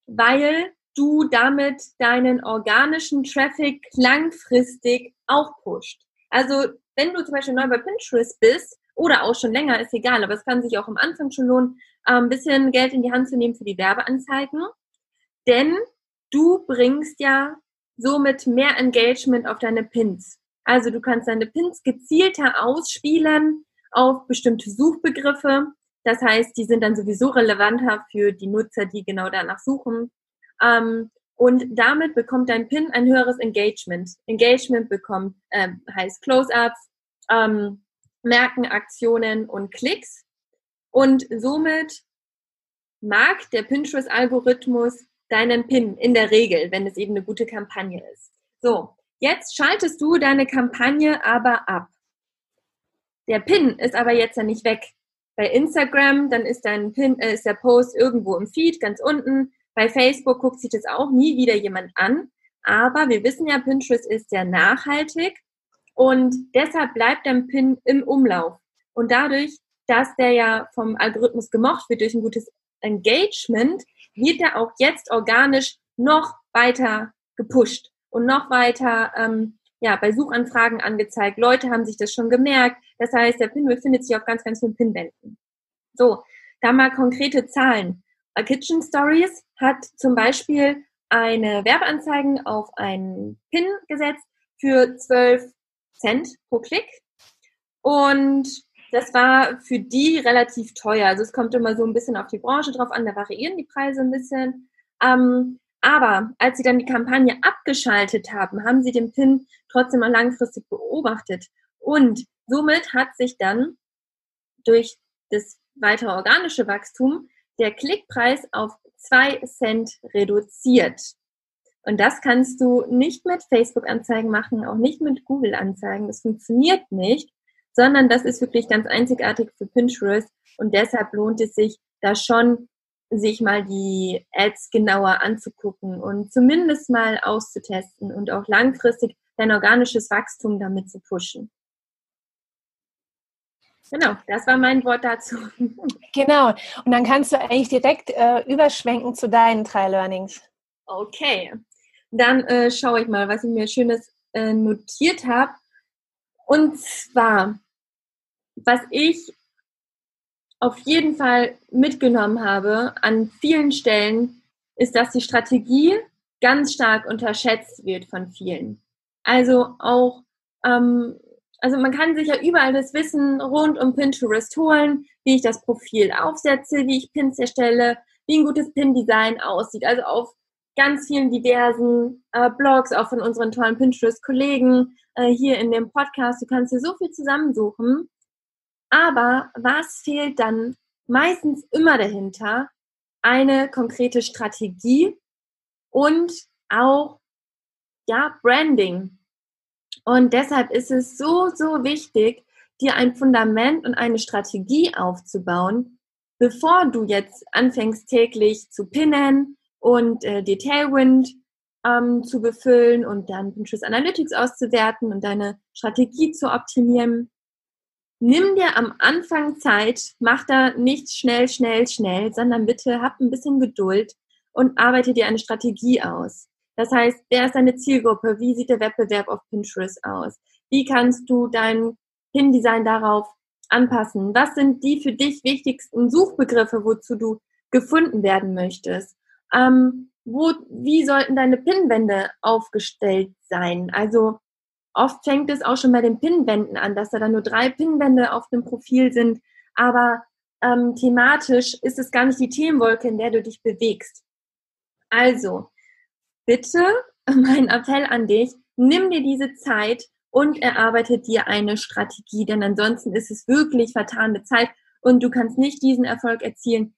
weil du damit deinen organischen Traffic langfristig auch pusht. Also wenn du zum Beispiel neu bei Pinterest bist oder auch schon länger, ist egal, aber es kann sich auch am Anfang schon lohnen, ein bisschen Geld in die Hand zu nehmen für die Werbeanzeigen, denn du bringst ja somit mehr Engagement auf deine Pins. Also du kannst deine Pins gezielter ausspielen auf bestimmte Suchbegriffe das heißt, die sind dann sowieso relevanter für die Nutzer, die genau danach suchen. Ähm, und damit bekommt dein Pin ein höheres Engagement. Engagement bekommt, äh, heißt Close-ups, ähm, Merkenaktionen und Klicks. Und somit mag der Pinterest-Algorithmus deinen Pin in der Regel, wenn es eben eine gute Kampagne ist. So, jetzt schaltest du deine Kampagne aber ab. Der Pin ist aber jetzt ja nicht weg bei Instagram, dann ist dein Pin, äh, ist der Post irgendwo im Feed, ganz unten. Bei Facebook guckt sich das auch nie wieder jemand an. Aber wir wissen ja, Pinterest ist sehr nachhaltig und deshalb bleibt dein Pin im Umlauf. Und dadurch, dass der ja vom Algorithmus gemocht wird durch ein gutes Engagement, wird er auch jetzt organisch noch weiter gepusht und noch weiter ähm, ja, bei Suchanfragen angezeigt. Leute haben sich das schon gemerkt. Das heißt, der Pin befindet sich auf ganz, ganz vielen Pinwänden. So, da mal konkrete Zahlen. A Kitchen Stories hat zum Beispiel eine Werbeanzeigen auf einen Pin gesetzt für 12 Cent pro Klick. Und das war für die relativ teuer. Also es kommt immer so ein bisschen auf die Branche drauf an, da variieren die Preise ein bisschen. Ähm, Aber als sie dann die Kampagne abgeschaltet haben, haben sie den Pin trotzdem mal langfristig beobachtet. Und somit hat sich dann durch das weitere organische Wachstum der Klickpreis auf zwei Cent reduziert. Und das kannst du nicht mit Facebook-Anzeigen machen, auch nicht mit Google-Anzeigen. Das funktioniert nicht, sondern das ist wirklich ganz einzigartig für Pinterest. Und deshalb lohnt es sich, da schon sich mal die Ads genauer anzugucken und zumindest mal auszutesten und auch langfristig dein organisches Wachstum damit zu pushen. Genau, das war mein Wort dazu. Genau, und dann kannst du eigentlich direkt äh, überschwenken zu deinen drei Learnings. Okay, dann äh, schaue ich mal, was ich mir Schönes äh, notiert habe. Und zwar, was ich auf jeden Fall mitgenommen habe an vielen Stellen, ist, dass die Strategie ganz stark unterschätzt wird von vielen. Also auch, ähm, also man kann sich ja überall das Wissen rund um Pinterest holen, wie ich das Profil aufsetze, wie ich Pins erstelle, wie ein gutes Pin-Design aussieht. Also auf ganz vielen diversen äh, Blogs, auch von unseren tollen Pinterest-Kollegen äh, hier in dem Podcast. Du kannst dir so viel zusammensuchen. Aber was fehlt dann meistens immer dahinter? Eine konkrete Strategie und auch ja, Branding. Und deshalb ist es so, so wichtig, dir ein Fundament und eine Strategie aufzubauen, bevor du jetzt anfängst täglich zu pinnen und äh, die Tailwind ähm, zu befüllen und dann Pinterest Analytics auszuwerten und deine Strategie zu optimieren nimm dir am Anfang Zeit, mach da nichts schnell, schnell, schnell, sondern bitte hab ein bisschen Geduld und arbeite dir eine Strategie aus. Das heißt, wer ist deine Zielgruppe? Wie sieht der Wettbewerb auf Pinterest aus? Wie kannst du dein Pin-Design darauf anpassen? Was sind die für dich wichtigsten Suchbegriffe, wozu du gefunden werden möchtest? Ähm, wo, wie sollten deine Pinwände aufgestellt sein? Also Oft fängt es auch schon bei den Pinnwänden an, dass da dann nur drei Pinnwände auf dem Profil sind. Aber ähm, thematisch ist es gar nicht die Themenwolke, in der du dich bewegst. Also, bitte, mein Appell an dich, nimm dir diese Zeit und erarbeite dir eine Strategie, denn ansonsten ist es wirklich vertane Zeit und du kannst nicht diesen Erfolg erzielen,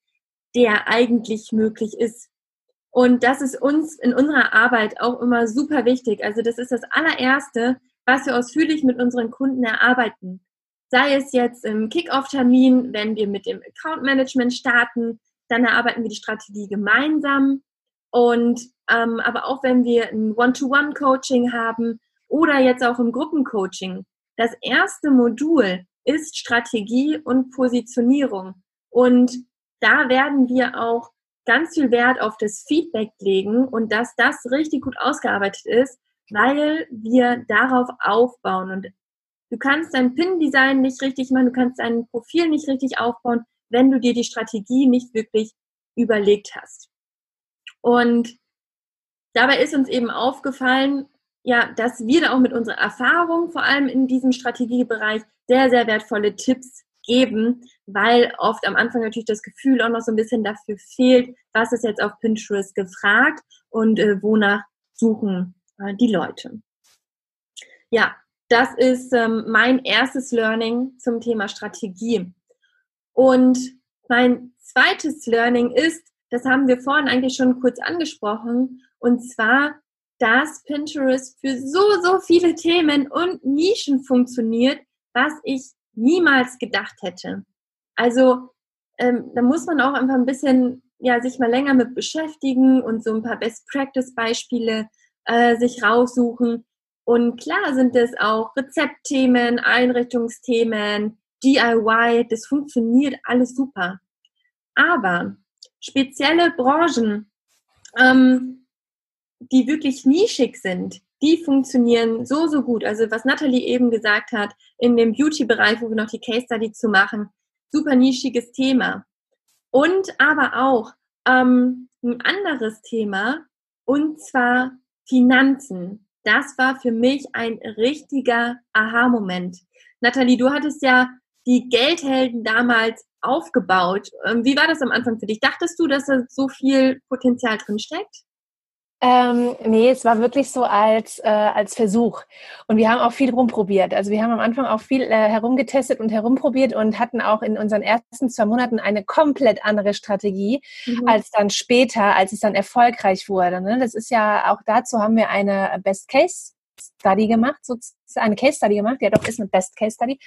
der eigentlich möglich ist. Und das ist uns in unserer Arbeit auch immer super wichtig. Also das ist das allererste, was wir ausführlich mit unseren Kunden erarbeiten. Sei es jetzt im Kick-Off-Termin, wenn wir mit dem Account-Management starten, dann erarbeiten wir die Strategie gemeinsam. Und ähm, aber auch wenn wir ein One-to-One-Coaching haben oder jetzt auch im Gruppencoaching. Das erste Modul ist Strategie und Positionierung. Und da werden wir auch ganz viel Wert auf das Feedback legen und dass das richtig gut ausgearbeitet ist, weil wir darauf aufbauen. Und du kannst dein Pin-Design nicht richtig machen, du kannst dein Profil nicht richtig aufbauen, wenn du dir die Strategie nicht wirklich überlegt hast. Und dabei ist uns eben aufgefallen, ja, dass wir da auch mit unserer Erfahrung, vor allem in diesem Strategiebereich, sehr, sehr wertvolle Tipps geben, weil oft am Anfang natürlich das Gefühl auch noch so ein bisschen dafür fehlt, was ist jetzt auf Pinterest gefragt und äh, wonach suchen äh, die Leute. Ja, das ist ähm, mein erstes Learning zum Thema Strategie. Und mein zweites Learning ist, das haben wir vorhin eigentlich schon kurz angesprochen, und zwar, dass Pinterest für so, so viele Themen und Nischen funktioniert, was ich niemals gedacht hätte. Also ähm, da muss man auch einfach ein bisschen ja, sich mal länger mit beschäftigen und so ein paar Best-Practice-Beispiele äh, sich raussuchen. Und klar sind es auch Rezeptthemen, Einrichtungsthemen, DIY, das funktioniert alles super. Aber spezielle Branchen, ähm, die wirklich nischig sind, die funktionieren so, so gut. Also was Natalie eben gesagt hat, in dem Beauty-Bereich, wo wir noch die Case Study zu machen, super nischiges Thema. Und aber auch ähm, ein anderes Thema, und zwar Finanzen. Das war für mich ein richtiger Aha-Moment. Nathalie, du hattest ja die Geldhelden damals aufgebaut. Ähm, wie war das am Anfang für dich? Dachtest du, dass da so viel Potenzial drin steckt? Ähm, nee, es war wirklich so als, äh, als Versuch. Und wir haben auch viel rumprobiert. Also wir haben am Anfang auch viel äh, herumgetestet und herumprobiert und hatten auch in unseren ersten zwei Monaten eine komplett andere Strategie mhm. als dann später, als es dann erfolgreich wurde. Ne? Das ist ja auch dazu haben wir eine Best Case Study gemacht, so eine Case Study gemacht, ja doch ist eine Best Case Study,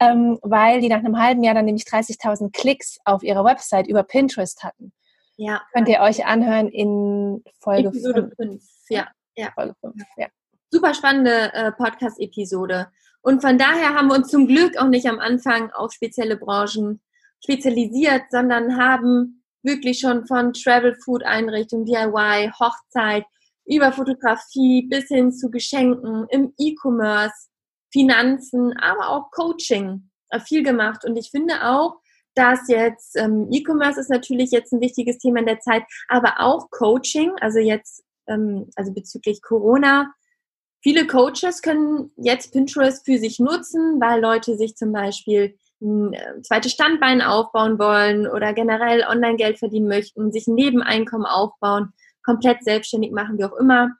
ähm, weil die nach einem halben Jahr dann nämlich 30.000 Klicks auf ihrer Website über Pinterest hatten. Ja. Könnt ihr euch anhören in Folge 5. Ja, ja. Folge 5, ja. Super spannende äh, Podcast-Episode. Und von daher haben wir uns zum Glück auch nicht am Anfang auf spezielle Branchen spezialisiert, sondern haben wirklich schon von Travel Food Einrichtung, DIY, Hochzeit, über Fotografie bis hin zu Geschenken im E-Commerce, Finanzen, aber auch Coaching äh, viel gemacht. Und ich finde auch, dass jetzt ähm, E-Commerce ist natürlich jetzt ein wichtiges Thema in der Zeit, aber auch Coaching, also jetzt, ähm, also bezüglich Corona. Viele Coaches können jetzt Pinterest für sich nutzen, weil Leute sich zum Beispiel ein äh, zweites Standbein aufbauen wollen oder generell Online-Geld verdienen möchten, sich ein Nebeneinkommen aufbauen, komplett selbstständig machen, wie auch immer.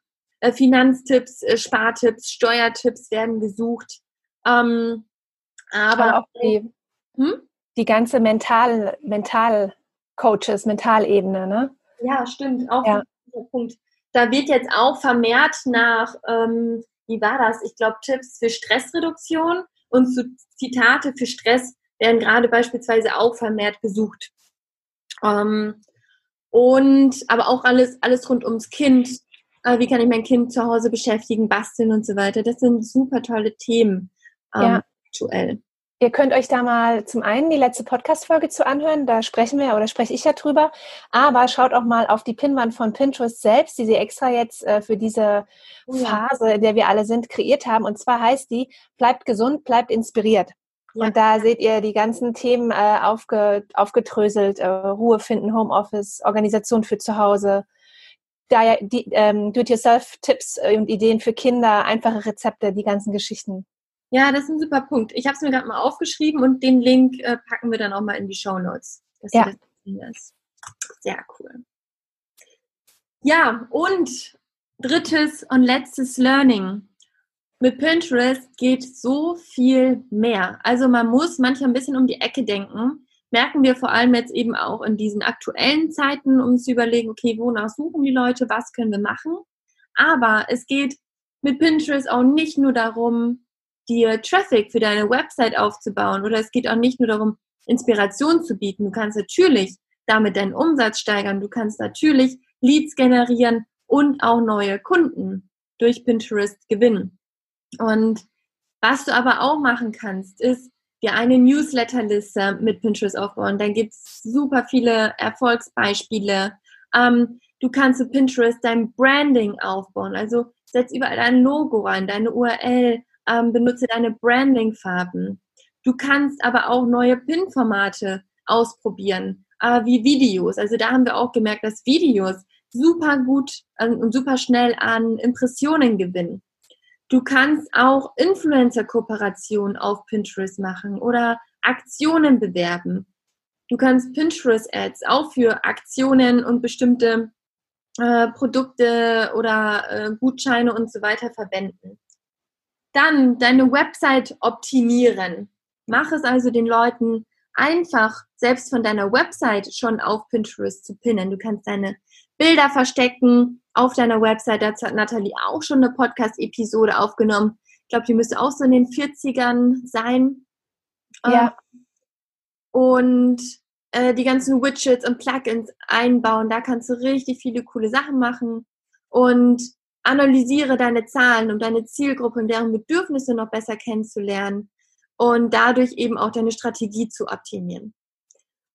Äh, Finanztipps, äh, Spartipps, Steuertipps werden gesucht. Ähm, aber, aber auch die, hm? Die ganze mental, mental Coaches, Mentalebene, ne? Ja, stimmt. Auch ja. Punkt. Da wird jetzt auch vermehrt nach, ähm, wie war das? Ich glaube, Tipps für Stressreduktion und so Zitate für Stress werden gerade beispielsweise auch vermehrt gesucht. Ähm, und aber auch alles, alles rund ums Kind. Äh, wie kann ich mein Kind zu Hause beschäftigen, basteln und so weiter. Das sind super tolle Themen ähm, ja. aktuell. Ihr könnt euch da mal zum einen die letzte Podcast-Folge zu anhören, da sprechen wir oder spreche ich ja drüber. Aber schaut auch mal auf die Pinwand von Pinterest selbst, die sie extra jetzt äh, für diese oh Phase, in der wir alle sind, kreiert haben. Und zwar heißt die, bleibt gesund, bleibt inspiriert. Ja. Und da seht ihr die ganzen Themen äh, aufge, aufgedröselt, äh, Ruhe finden, Homeoffice, Organisation für zu Hause, ähm, Do-it-yourself-Tipps äh, und Ideen für Kinder, einfache Rezepte, die ganzen Geschichten. Ja, das ist ein super Punkt. Ich habe es mir gerade mal aufgeschrieben und den Link äh, packen wir dann auch mal in die Show Notes. ja. Sehr cool. Ja, und drittes und letztes Learning. Mit Pinterest geht so viel mehr. Also man muss manchmal ein bisschen um die Ecke denken. Merken wir vor allem jetzt eben auch in diesen aktuellen Zeiten, um zu überlegen, okay, wonach suchen die Leute, was können wir machen. Aber es geht mit Pinterest auch nicht nur darum, dir Traffic für deine Website aufzubauen oder es geht auch nicht nur darum, Inspiration zu bieten. Du kannst natürlich damit deinen Umsatz steigern. Du kannst natürlich Leads generieren und auch neue Kunden durch Pinterest gewinnen. Und was du aber auch machen kannst, ist dir eine Newsletterliste mit Pinterest aufbauen. Dann gibt es super viele Erfolgsbeispiele. Ähm, du kannst mit Pinterest dein Branding aufbauen. Also setz überall dein Logo rein, deine URL, ähm, benutze deine Branding-Farben. Du kannst aber auch neue Pin-Formate ausprobieren, äh, wie Videos. Also da haben wir auch gemerkt, dass Videos super gut äh, und super schnell an Impressionen gewinnen. Du kannst auch Influencer-Kooperationen auf Pinterest machen oder Aktionen bewerben. Du kannst Pinterest-Ads auch für Aktionen und bestimmte äh, Produkte oder äh, Gutscheine und so weiter verwenden. Dann deine Website optimieren. Mach es also den Leuten einfach, selbst von deiner Website schon auf Pinterest zu pinnen. Du kannst deine Bilder verstecken auf deiner Website. Dazu hat Nathalie auch schon eine Podcast-Episode aufgenommen. Ich glaube, die müsste auch so in den 40ern sein. Ja. Ähm, und äh, die ganzen Widgets und Plugins einbauen. Da kannst du richtig viele coole Sachen machen. Und analysiere deine Zahlen, um deine Zielgruppe und deren Bedürfnisse noch besser kennenzulernen und dadurch eben auch deine Strategie zu optimieren.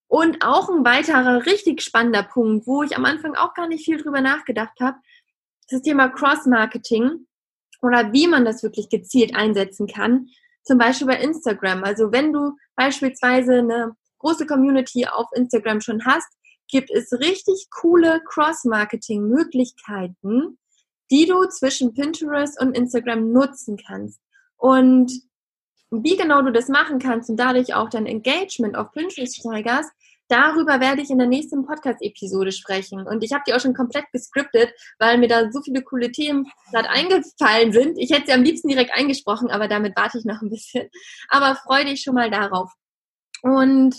Und auch ein weiterer richtig spannender Punkt, wo ich am Anfang auch gar nicht viel drüber nachgedacht habe, ist das Thema Cross-Marketing oder wie man das wirklich gezielt einsetzen kann. Zum Beispiel bei Instagram. Also wenn du beispielsweise eine große Community auf Instagram schon hast, gibt es richtig coole Cross-Marketing-Möglichkeiten, die du zwischen Pinterest und Instagram nutzen kannst. Und wie genau du das machen kannst und dadurch auch dein Engagement auf Pinterest steigerst, darüber werde ich in der nächsten Podcast-Episode sprechen. Und ich habe die auch schon komplett gescriptet, weil mir da so viele coole Themen gerade eingefallen sind. Ich hätte sie am liebsten direkt eingesprochen, aber damit warte ich noch ein bisschen. Aber freue dich schon mal darauf. Und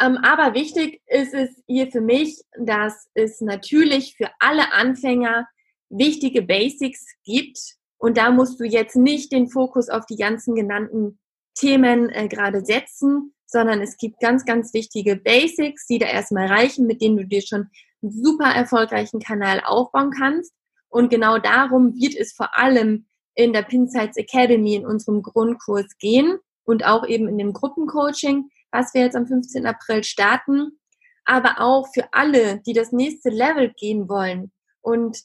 ähm, aber wichtig ist es hier für mich, dass es natürlich für alle Anfänger wichtige Basics gibt. Und da musst du jetzt nicht den Fokus auf die ganzen genannten Themen äh, gerade setzen, sondern es gibt ganz, ganz wichtige Basics, die da erstmal reichen, mit denen du dir schon einen super erfolgreichen Kanal aufbauen kannst. Und genau darum wird es vor allem in der Pinsights Academy in unserem Grundkurs gehen und auch eben in dem Gruppencoaching, was wir jetzt am 15. April starten. Aber auch für alle, die das nächste Level gehen wollen und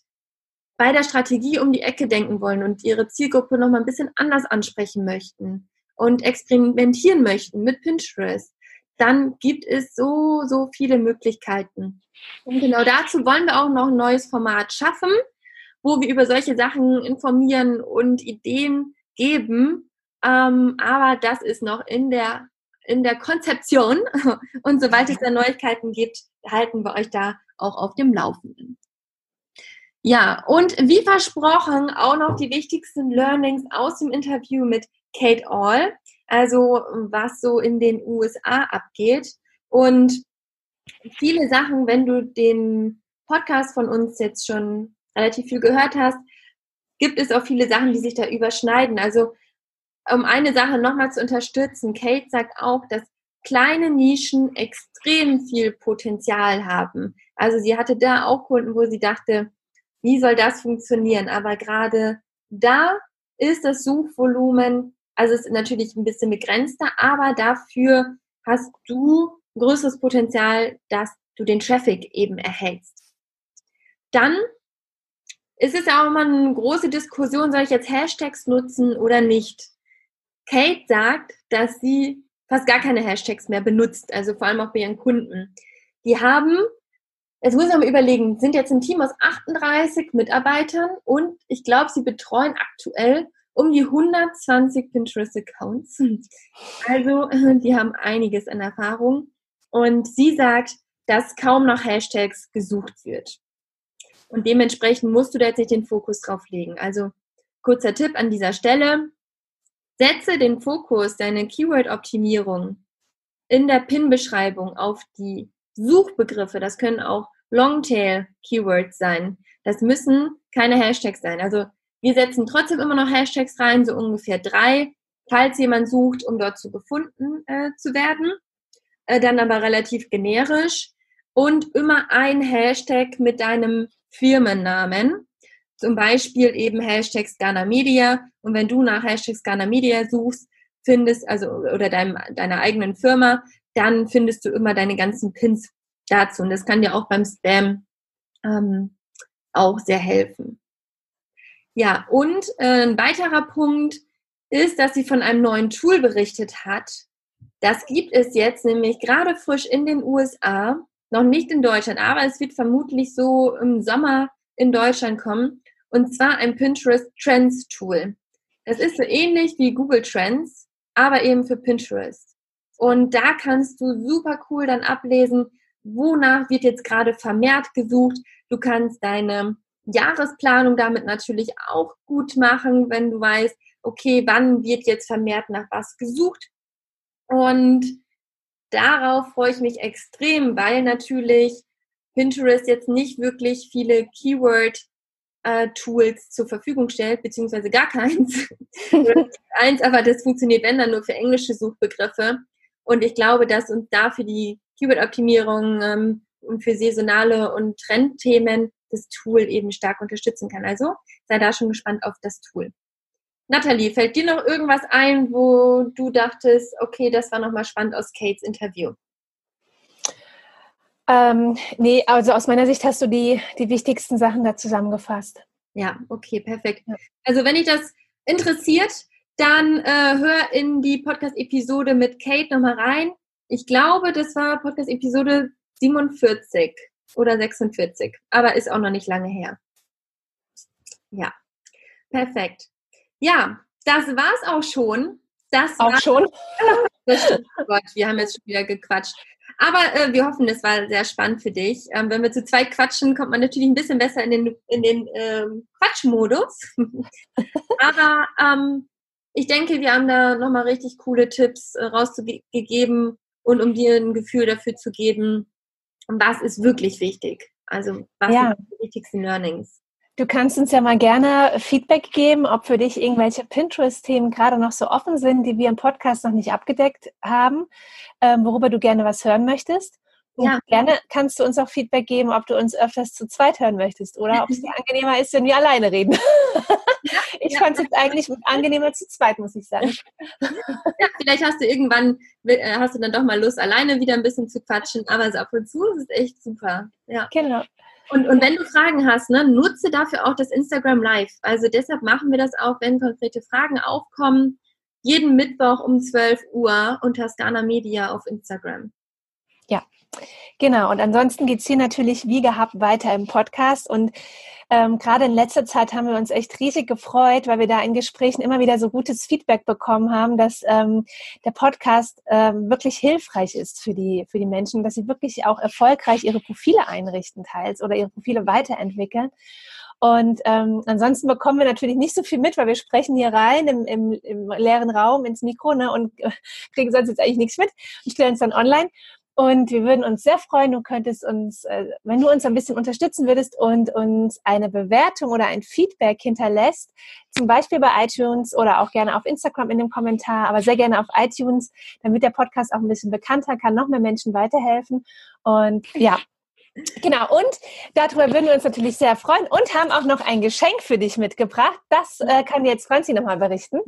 bei der Strategie um die Ecke denken wollen und ihre Zielgruppe nochmal ein bisschen anders ansprechen möchten und experimentieren möchten mit Pinterest, dann gibt es so, so viele Möglichkeiten. Und genau dazu wollen wir auch noch ein neues Format schaffen, wo wir über solche Sachen informieren und Ideen geben. Ähm, aber das ist noch in der, in der Konzeption. Und sobald es da Neuigkeiten gibt, halten wir euch da auch auf dem Laufenden. Ja, und wie versprochen auch noch die wichtigsten Learnings aus dem Interview mit Kate All, also was so in den USA abgeht. Und viele Sachen, wenn du den Podcast von uns jetzt schon relativ viel gehört hast, gibt es auch viele Sachen, die sich da überschneiden. Also um eine Sache nochmal zu unterstützen, Kate sagt auch, dass kleine Nischen extrem viel Potenzial haben. Also sie hatte da auch Kunden, wo sie dachte, wie soll das funktionieren? Aber gerade da ist das Suchvolumen also es ist natürlich ein bisschen begrenzter, aber dafür hast du größeres Potenzial, dass du den Traffic eben erhältst. Dann ist es ja auch immer eine große Diskussion, soll ich jetzt Hashtags nutzen oder nicht? Kate sagt, dass sie fast gar keine Hashtags mehr benutzt, also vor allem auch bei ihren Kunden. Die haben, jetzt muss ich mal überlegen, sind jetzt ein Team aus 38 Mitarbeitern und ich glaube, sie betreuen aktuell um die 120 Pinterest-Accounts. Also, die haben einiges an Erfahrung. Und sie sagt, dass kaum noch Hashtags gesucht wird. Und dementsprechend musst du da jetzt nicht den Fokus drauf legen. Also, kurzer Tipp an dieser Stelle. Setze den Fokus, deine Keyword-Optimierung in der Pin-Beschreibung auf die Suchbegriffe. Das können auch Longtail-Keywords sein. Das müssen keine Hashtags sein. Also wir setzen trotzdem immer noch Hashtags rein, so ungefähr drei, falls jemand sucht, um dort zu gefunden äh, zu werden. Äh, dann aber relativ generisch und immer ein Hashtag mit deinem Firmennamen. Zum Beispiel eben Hashtag Ghana Media. Und wenn du nach Hashtag Ghana Media suchst, findest, also oder deinem, deiner eigenen Firma, dann findest du immer deine ganzen Pins dazu. Und das kann dir auch beim Spam ähm, auch sehr helfen. Ja, und äh, ein weiterer Punkt ist, dass sie von einem neuen Tool berichtet hat. Das gibt es jetzt nämlich gerade frisch in den USA, noch nicht in Deutschland, aber es wird vermutlich so im Sommer in Deutschland kommen. Und zwar ein Pinterest Trends Tool. Das ist so ähnlich wie Google Trends, aber eben für Pinterest. Und da kannst du super cool dann ablesen, wonach wird jetzt gerade vermehrt gesucht. Du kannst deine Jahresplanung damit natürlich auch gut machen, wenn du weißt, okay, wann wird jetzt vermehrt nach was gesucht. Und darauf freue ich mich extrem, weil natürlich Pinterest jetzt nicht wirklich viele Keyword äh, Tools zur Verfügung stellt, beziehungsweise gar keins. eins, aber das funktioniert, wenn dann nur für englische Suchbegriffe. Und ich glaube, dass uns dafür die Keyword-Optimierung ähm, und für saisonale und Trendthemen das Tool eben stark unterstützen kann. Also sei da schon gespannt auf das Tool. Nathalie, fällt dir noch irgendwas ein, wo du dachtest, okay, das war nochmal spannend aus Kates Interview? Ähm, nee, also aus meiner Sicht hast du die, die wichtigsten Sachen da zusammengefasst. Ja, okay, perfekt. Also wenn dich das interessiert, dann äh, hör in die Podcast-Episode mit Kate nochmal rein. Ich glaube, das war Podcast-Episode 47 oder 46, aber ist auch noch nicht lange her. Ja, perfekt. Ja, das war's auch schon. Das auch schon. Das stimmt. Oh Gott, wir haben jetzt schon wieder gequatscht. Aber äh, wir hoffen, es war sehr spannend für dich. Ähm, wenn wir zu zweit quatschen, kommt man natürlich ein bisschen besser in den, in den ähm, Quatschmodus. Aber ähm, ich denke, wir haben da nochmal richtig coole Tipps äh, rausgegeben und um dir ein Gefühl dafür zu geben, was ist wirklich wichtig. Also was ja. sind die wichtigsten Learnings. Du kannst uns ja mal gerne Feedback geben, ob für dich irgendwelche Pinterest-Themen gerade noch so offen sind, die wir im Podcast noch nicht abgedeckt haben, ähm, worüber du gerne was hören möchtest. Und ja. gerne kannst du uns auch Feedback geben, ob du uns öfters zu zweit hören möchtest oder ob es dir angenehmer ist, wenn wir alleine reden. Ich ja. fand es jetzt eigentlich angenehmer zu zweit, muss ich sagen. Ja, vielleicht hast du irgendwann, äh, hast du dann doch mal Lust, alleine wieder ein bisschen zu quatschen, aber so ab und zu ist es echt super. Ja. Genau. Und, und wenn du Fragen hast, ne, nutze dafür auch das Instagram Live. Also deshalb machen wir das auch, wenn konkrete Fragen aufkommen. Jeden Mittwoch um 12 Uhr unter Scana Media auf Instagram. Ja, genau. Und ansonsten geht es hier natürlich wie gehabt weiter im Podcast. Und ähm, gerade in letzter Zeit haben wir uns echt riesig gefreut, weil wir da in Gesprächen immer wieder so gutes Feedback bekommen haben, dass ähm, der Podcast ähm, wirklich hilfreich ist für die, für die Menschen, dass sie wirklich auch erfolgreich ihre Profile einrichten teils oder ihre Profile weiterentwickeln. Und ähm, ansonsten bekommen wir natürlich nicht so viel mit, weil wir sprechen hier rein im, im, im leeren Raum ins Mikro ne, und äh, kriegen sonst jetzt eigentlich nichts mit und stellen es dann online. Und wir würden uns sehr freuen, du könntest uns, äh, wenn du uns ein bisschen unterstützen würdest und uns eine Bewertung oder ein Feedback hinterlässt, zum Beispiel bei iTunes oder auch gerne auf Instagram in dem Kommentar, aber sehr gerne auf iTunes, damit der Podcast auch ein bisschen bekannter kann, noch mehr Menschen weiterhelfen. Und ja, Genau, und darüber würden wir uns natürlich sehr freuen und haben auch noch ein Geschenk für dich mitgebracht. Das äh, kann jetzt Franzi nochmal berichten.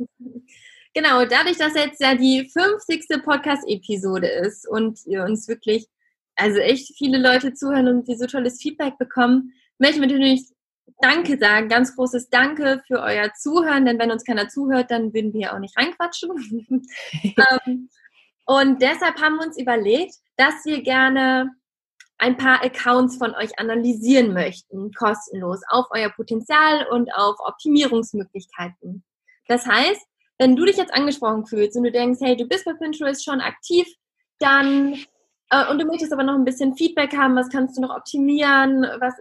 Genau, dadurch, dass jetzt ja die 50. Podcast-Episode ist und ihr uns wirklich, also echt viele Leute zuhören und die so tolles Feedback bekommen, möchten wir natürlich Danke sagen, ganz großes Danke für euer Zuhören, denn wenn uns keiner zuhört, dann würden wir auch nicht reinquatschen. ähm, und deshalb haben wir uns überlegt, dass wir gerne ein paar Accounts von euch analysieren möchten, kostenlos, auf euer Potenzial und auf Optimierungsmöglichkeiten. Das heißt, wenn du dich jetzt angesprochen fühlst und du denkst, hey, du bist bei Pinterest schon aktiv, dann äh, und du möchtest aber noch ein bisschen Feedback haben, was kannst du noch optimieren, was,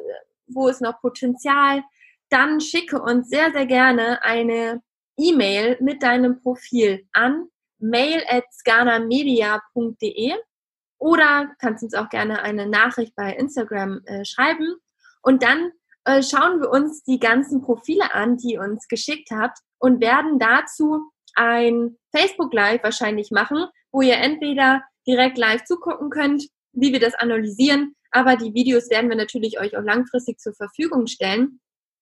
wo ist noch Potenzial, dann schicke uns sehr, sehr gerne eine E-Mail mit deinem Profil an mail at scanamedia.de oder kannst uns auch gerne eine Nachricht bei Instagram äh, schreiben. Und dann äh, schauen wir uns die ganzen Profile an, die ihr uns geschickt habt und werden dazu ein Facebook Live wahrscheinlich machen, wo ihr entweder direkt live zugucken könnt, wie wir das analysieren, aber die Videos werden wir natürlich euch auch langfristig zur Verfügung stellen.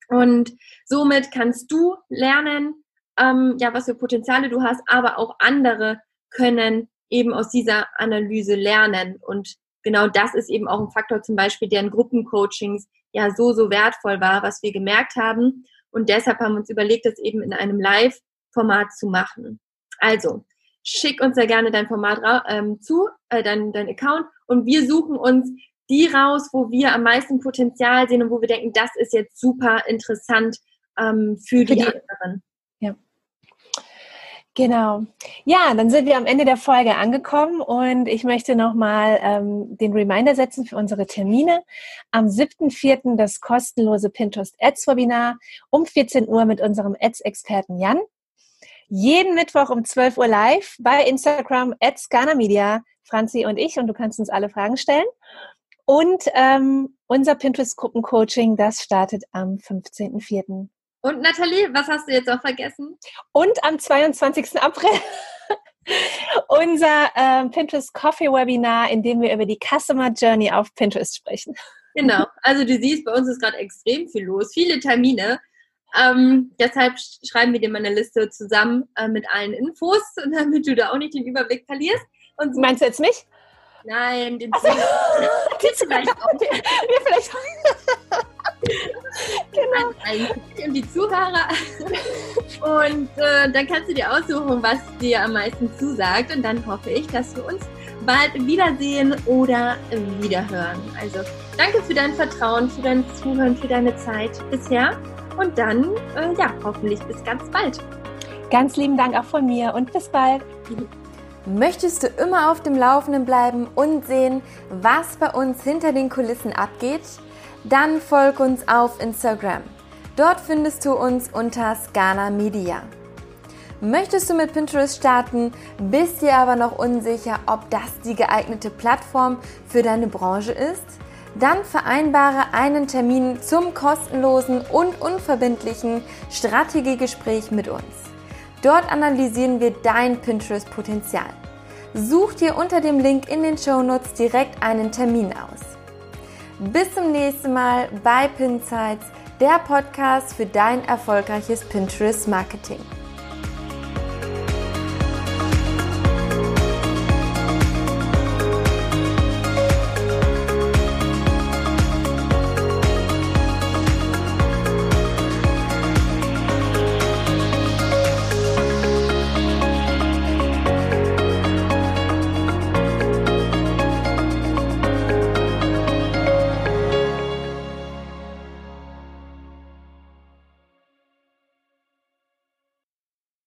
Und somit kannst du lernen, ähm, ja, was für Potenziale du hast, aber auch andere können eben aus dieser Analyse lernen. Und genau das ist eben auch ein Faktor zum Beispiel, der in Gruppencoachings ja so, so wertvoll war, was wir gemerkt haben. Und deshalb haben wir uns überlegt, das eben in einem Live-Format zu machen. Also, schick uns sehr gerne dein Format ähm, zu, äh, dein, dein Account und wir suchen uns die raus, wo wir am meisten Potenzial sehen und wo wir denken, das ist jetzt super interessant ähm, für, für die, die anderen. Genau. Ja, dann sind wir am Ende der Folge angekommen und ich möchte nochmal ähm, den Reminder setzen für unsere Termine. Am 7.4. das kostenlose Pinterest Ads Webinar um 14 Uhr mit unserem Ads-Experten Jan. Jeden Mittwoch um 12 Uhr live bei Instagram Ads Ghana Media, Franzi und ich und du kannst uns alle Fragen stellen. Und ähm, unser Pinterest-Gruppencoaching, das startet am 15.04. Und Nathalie, was hast du jetzt auch vergessen? Und am 22. April unser äh, Pinterest Coffee Webinar, in dem wir über die Customer Journey auf Pinterest sprechen. Genau, also du siehst, bei uns ist gerade extrem viel los, viele Termine. Ähm, deshalb schreiben wir dir mal eine Liste zusammen äh, mit allen Infos, damit du da auch nicht den Überblick verlierst. Und so Meinst du jetzt mich? Nein, den also, vielleicht auch. Wir vielleicht genau. Eigentlich und die Zuhörer. Und äh, dann kannst du dir aussuchen, was dir am meisten zusagt. Und dann hoffe ich, dass wir uns bald wiedersehen oder wiederhören. Also danke für dein Vertrauen, für dein Zuhören, für deine Zeit bisher. Und dann, äh, ja, hoffentlich bis ganz bald. Ganz lieben Dank auch von mir und bis bald. Möchtest du immer auf dem Laufenden bleiben und sehen, was bei uns hinter den Kulissen abgeht? Dann folg uns auf Instagram. Dort findest du uns unter Scana Media. Möchtest du mit Pinterest starten, bist dir aber noch unsicher, ob das die geeignete Plattform für deine Branche ist? Dann vereinbare einen Termin zum kostenlosen und unverbindlichen Strategiegespräch mit uns. Dort analysieren wir dein Pinterest-Potenzial. Such dir unter dem Link in den Shownotes direkt einen Termin aus. Bis zum nächsten Mal bei Pinsights, der Podcast für dein erfolgreiches Pinterest-Marketing.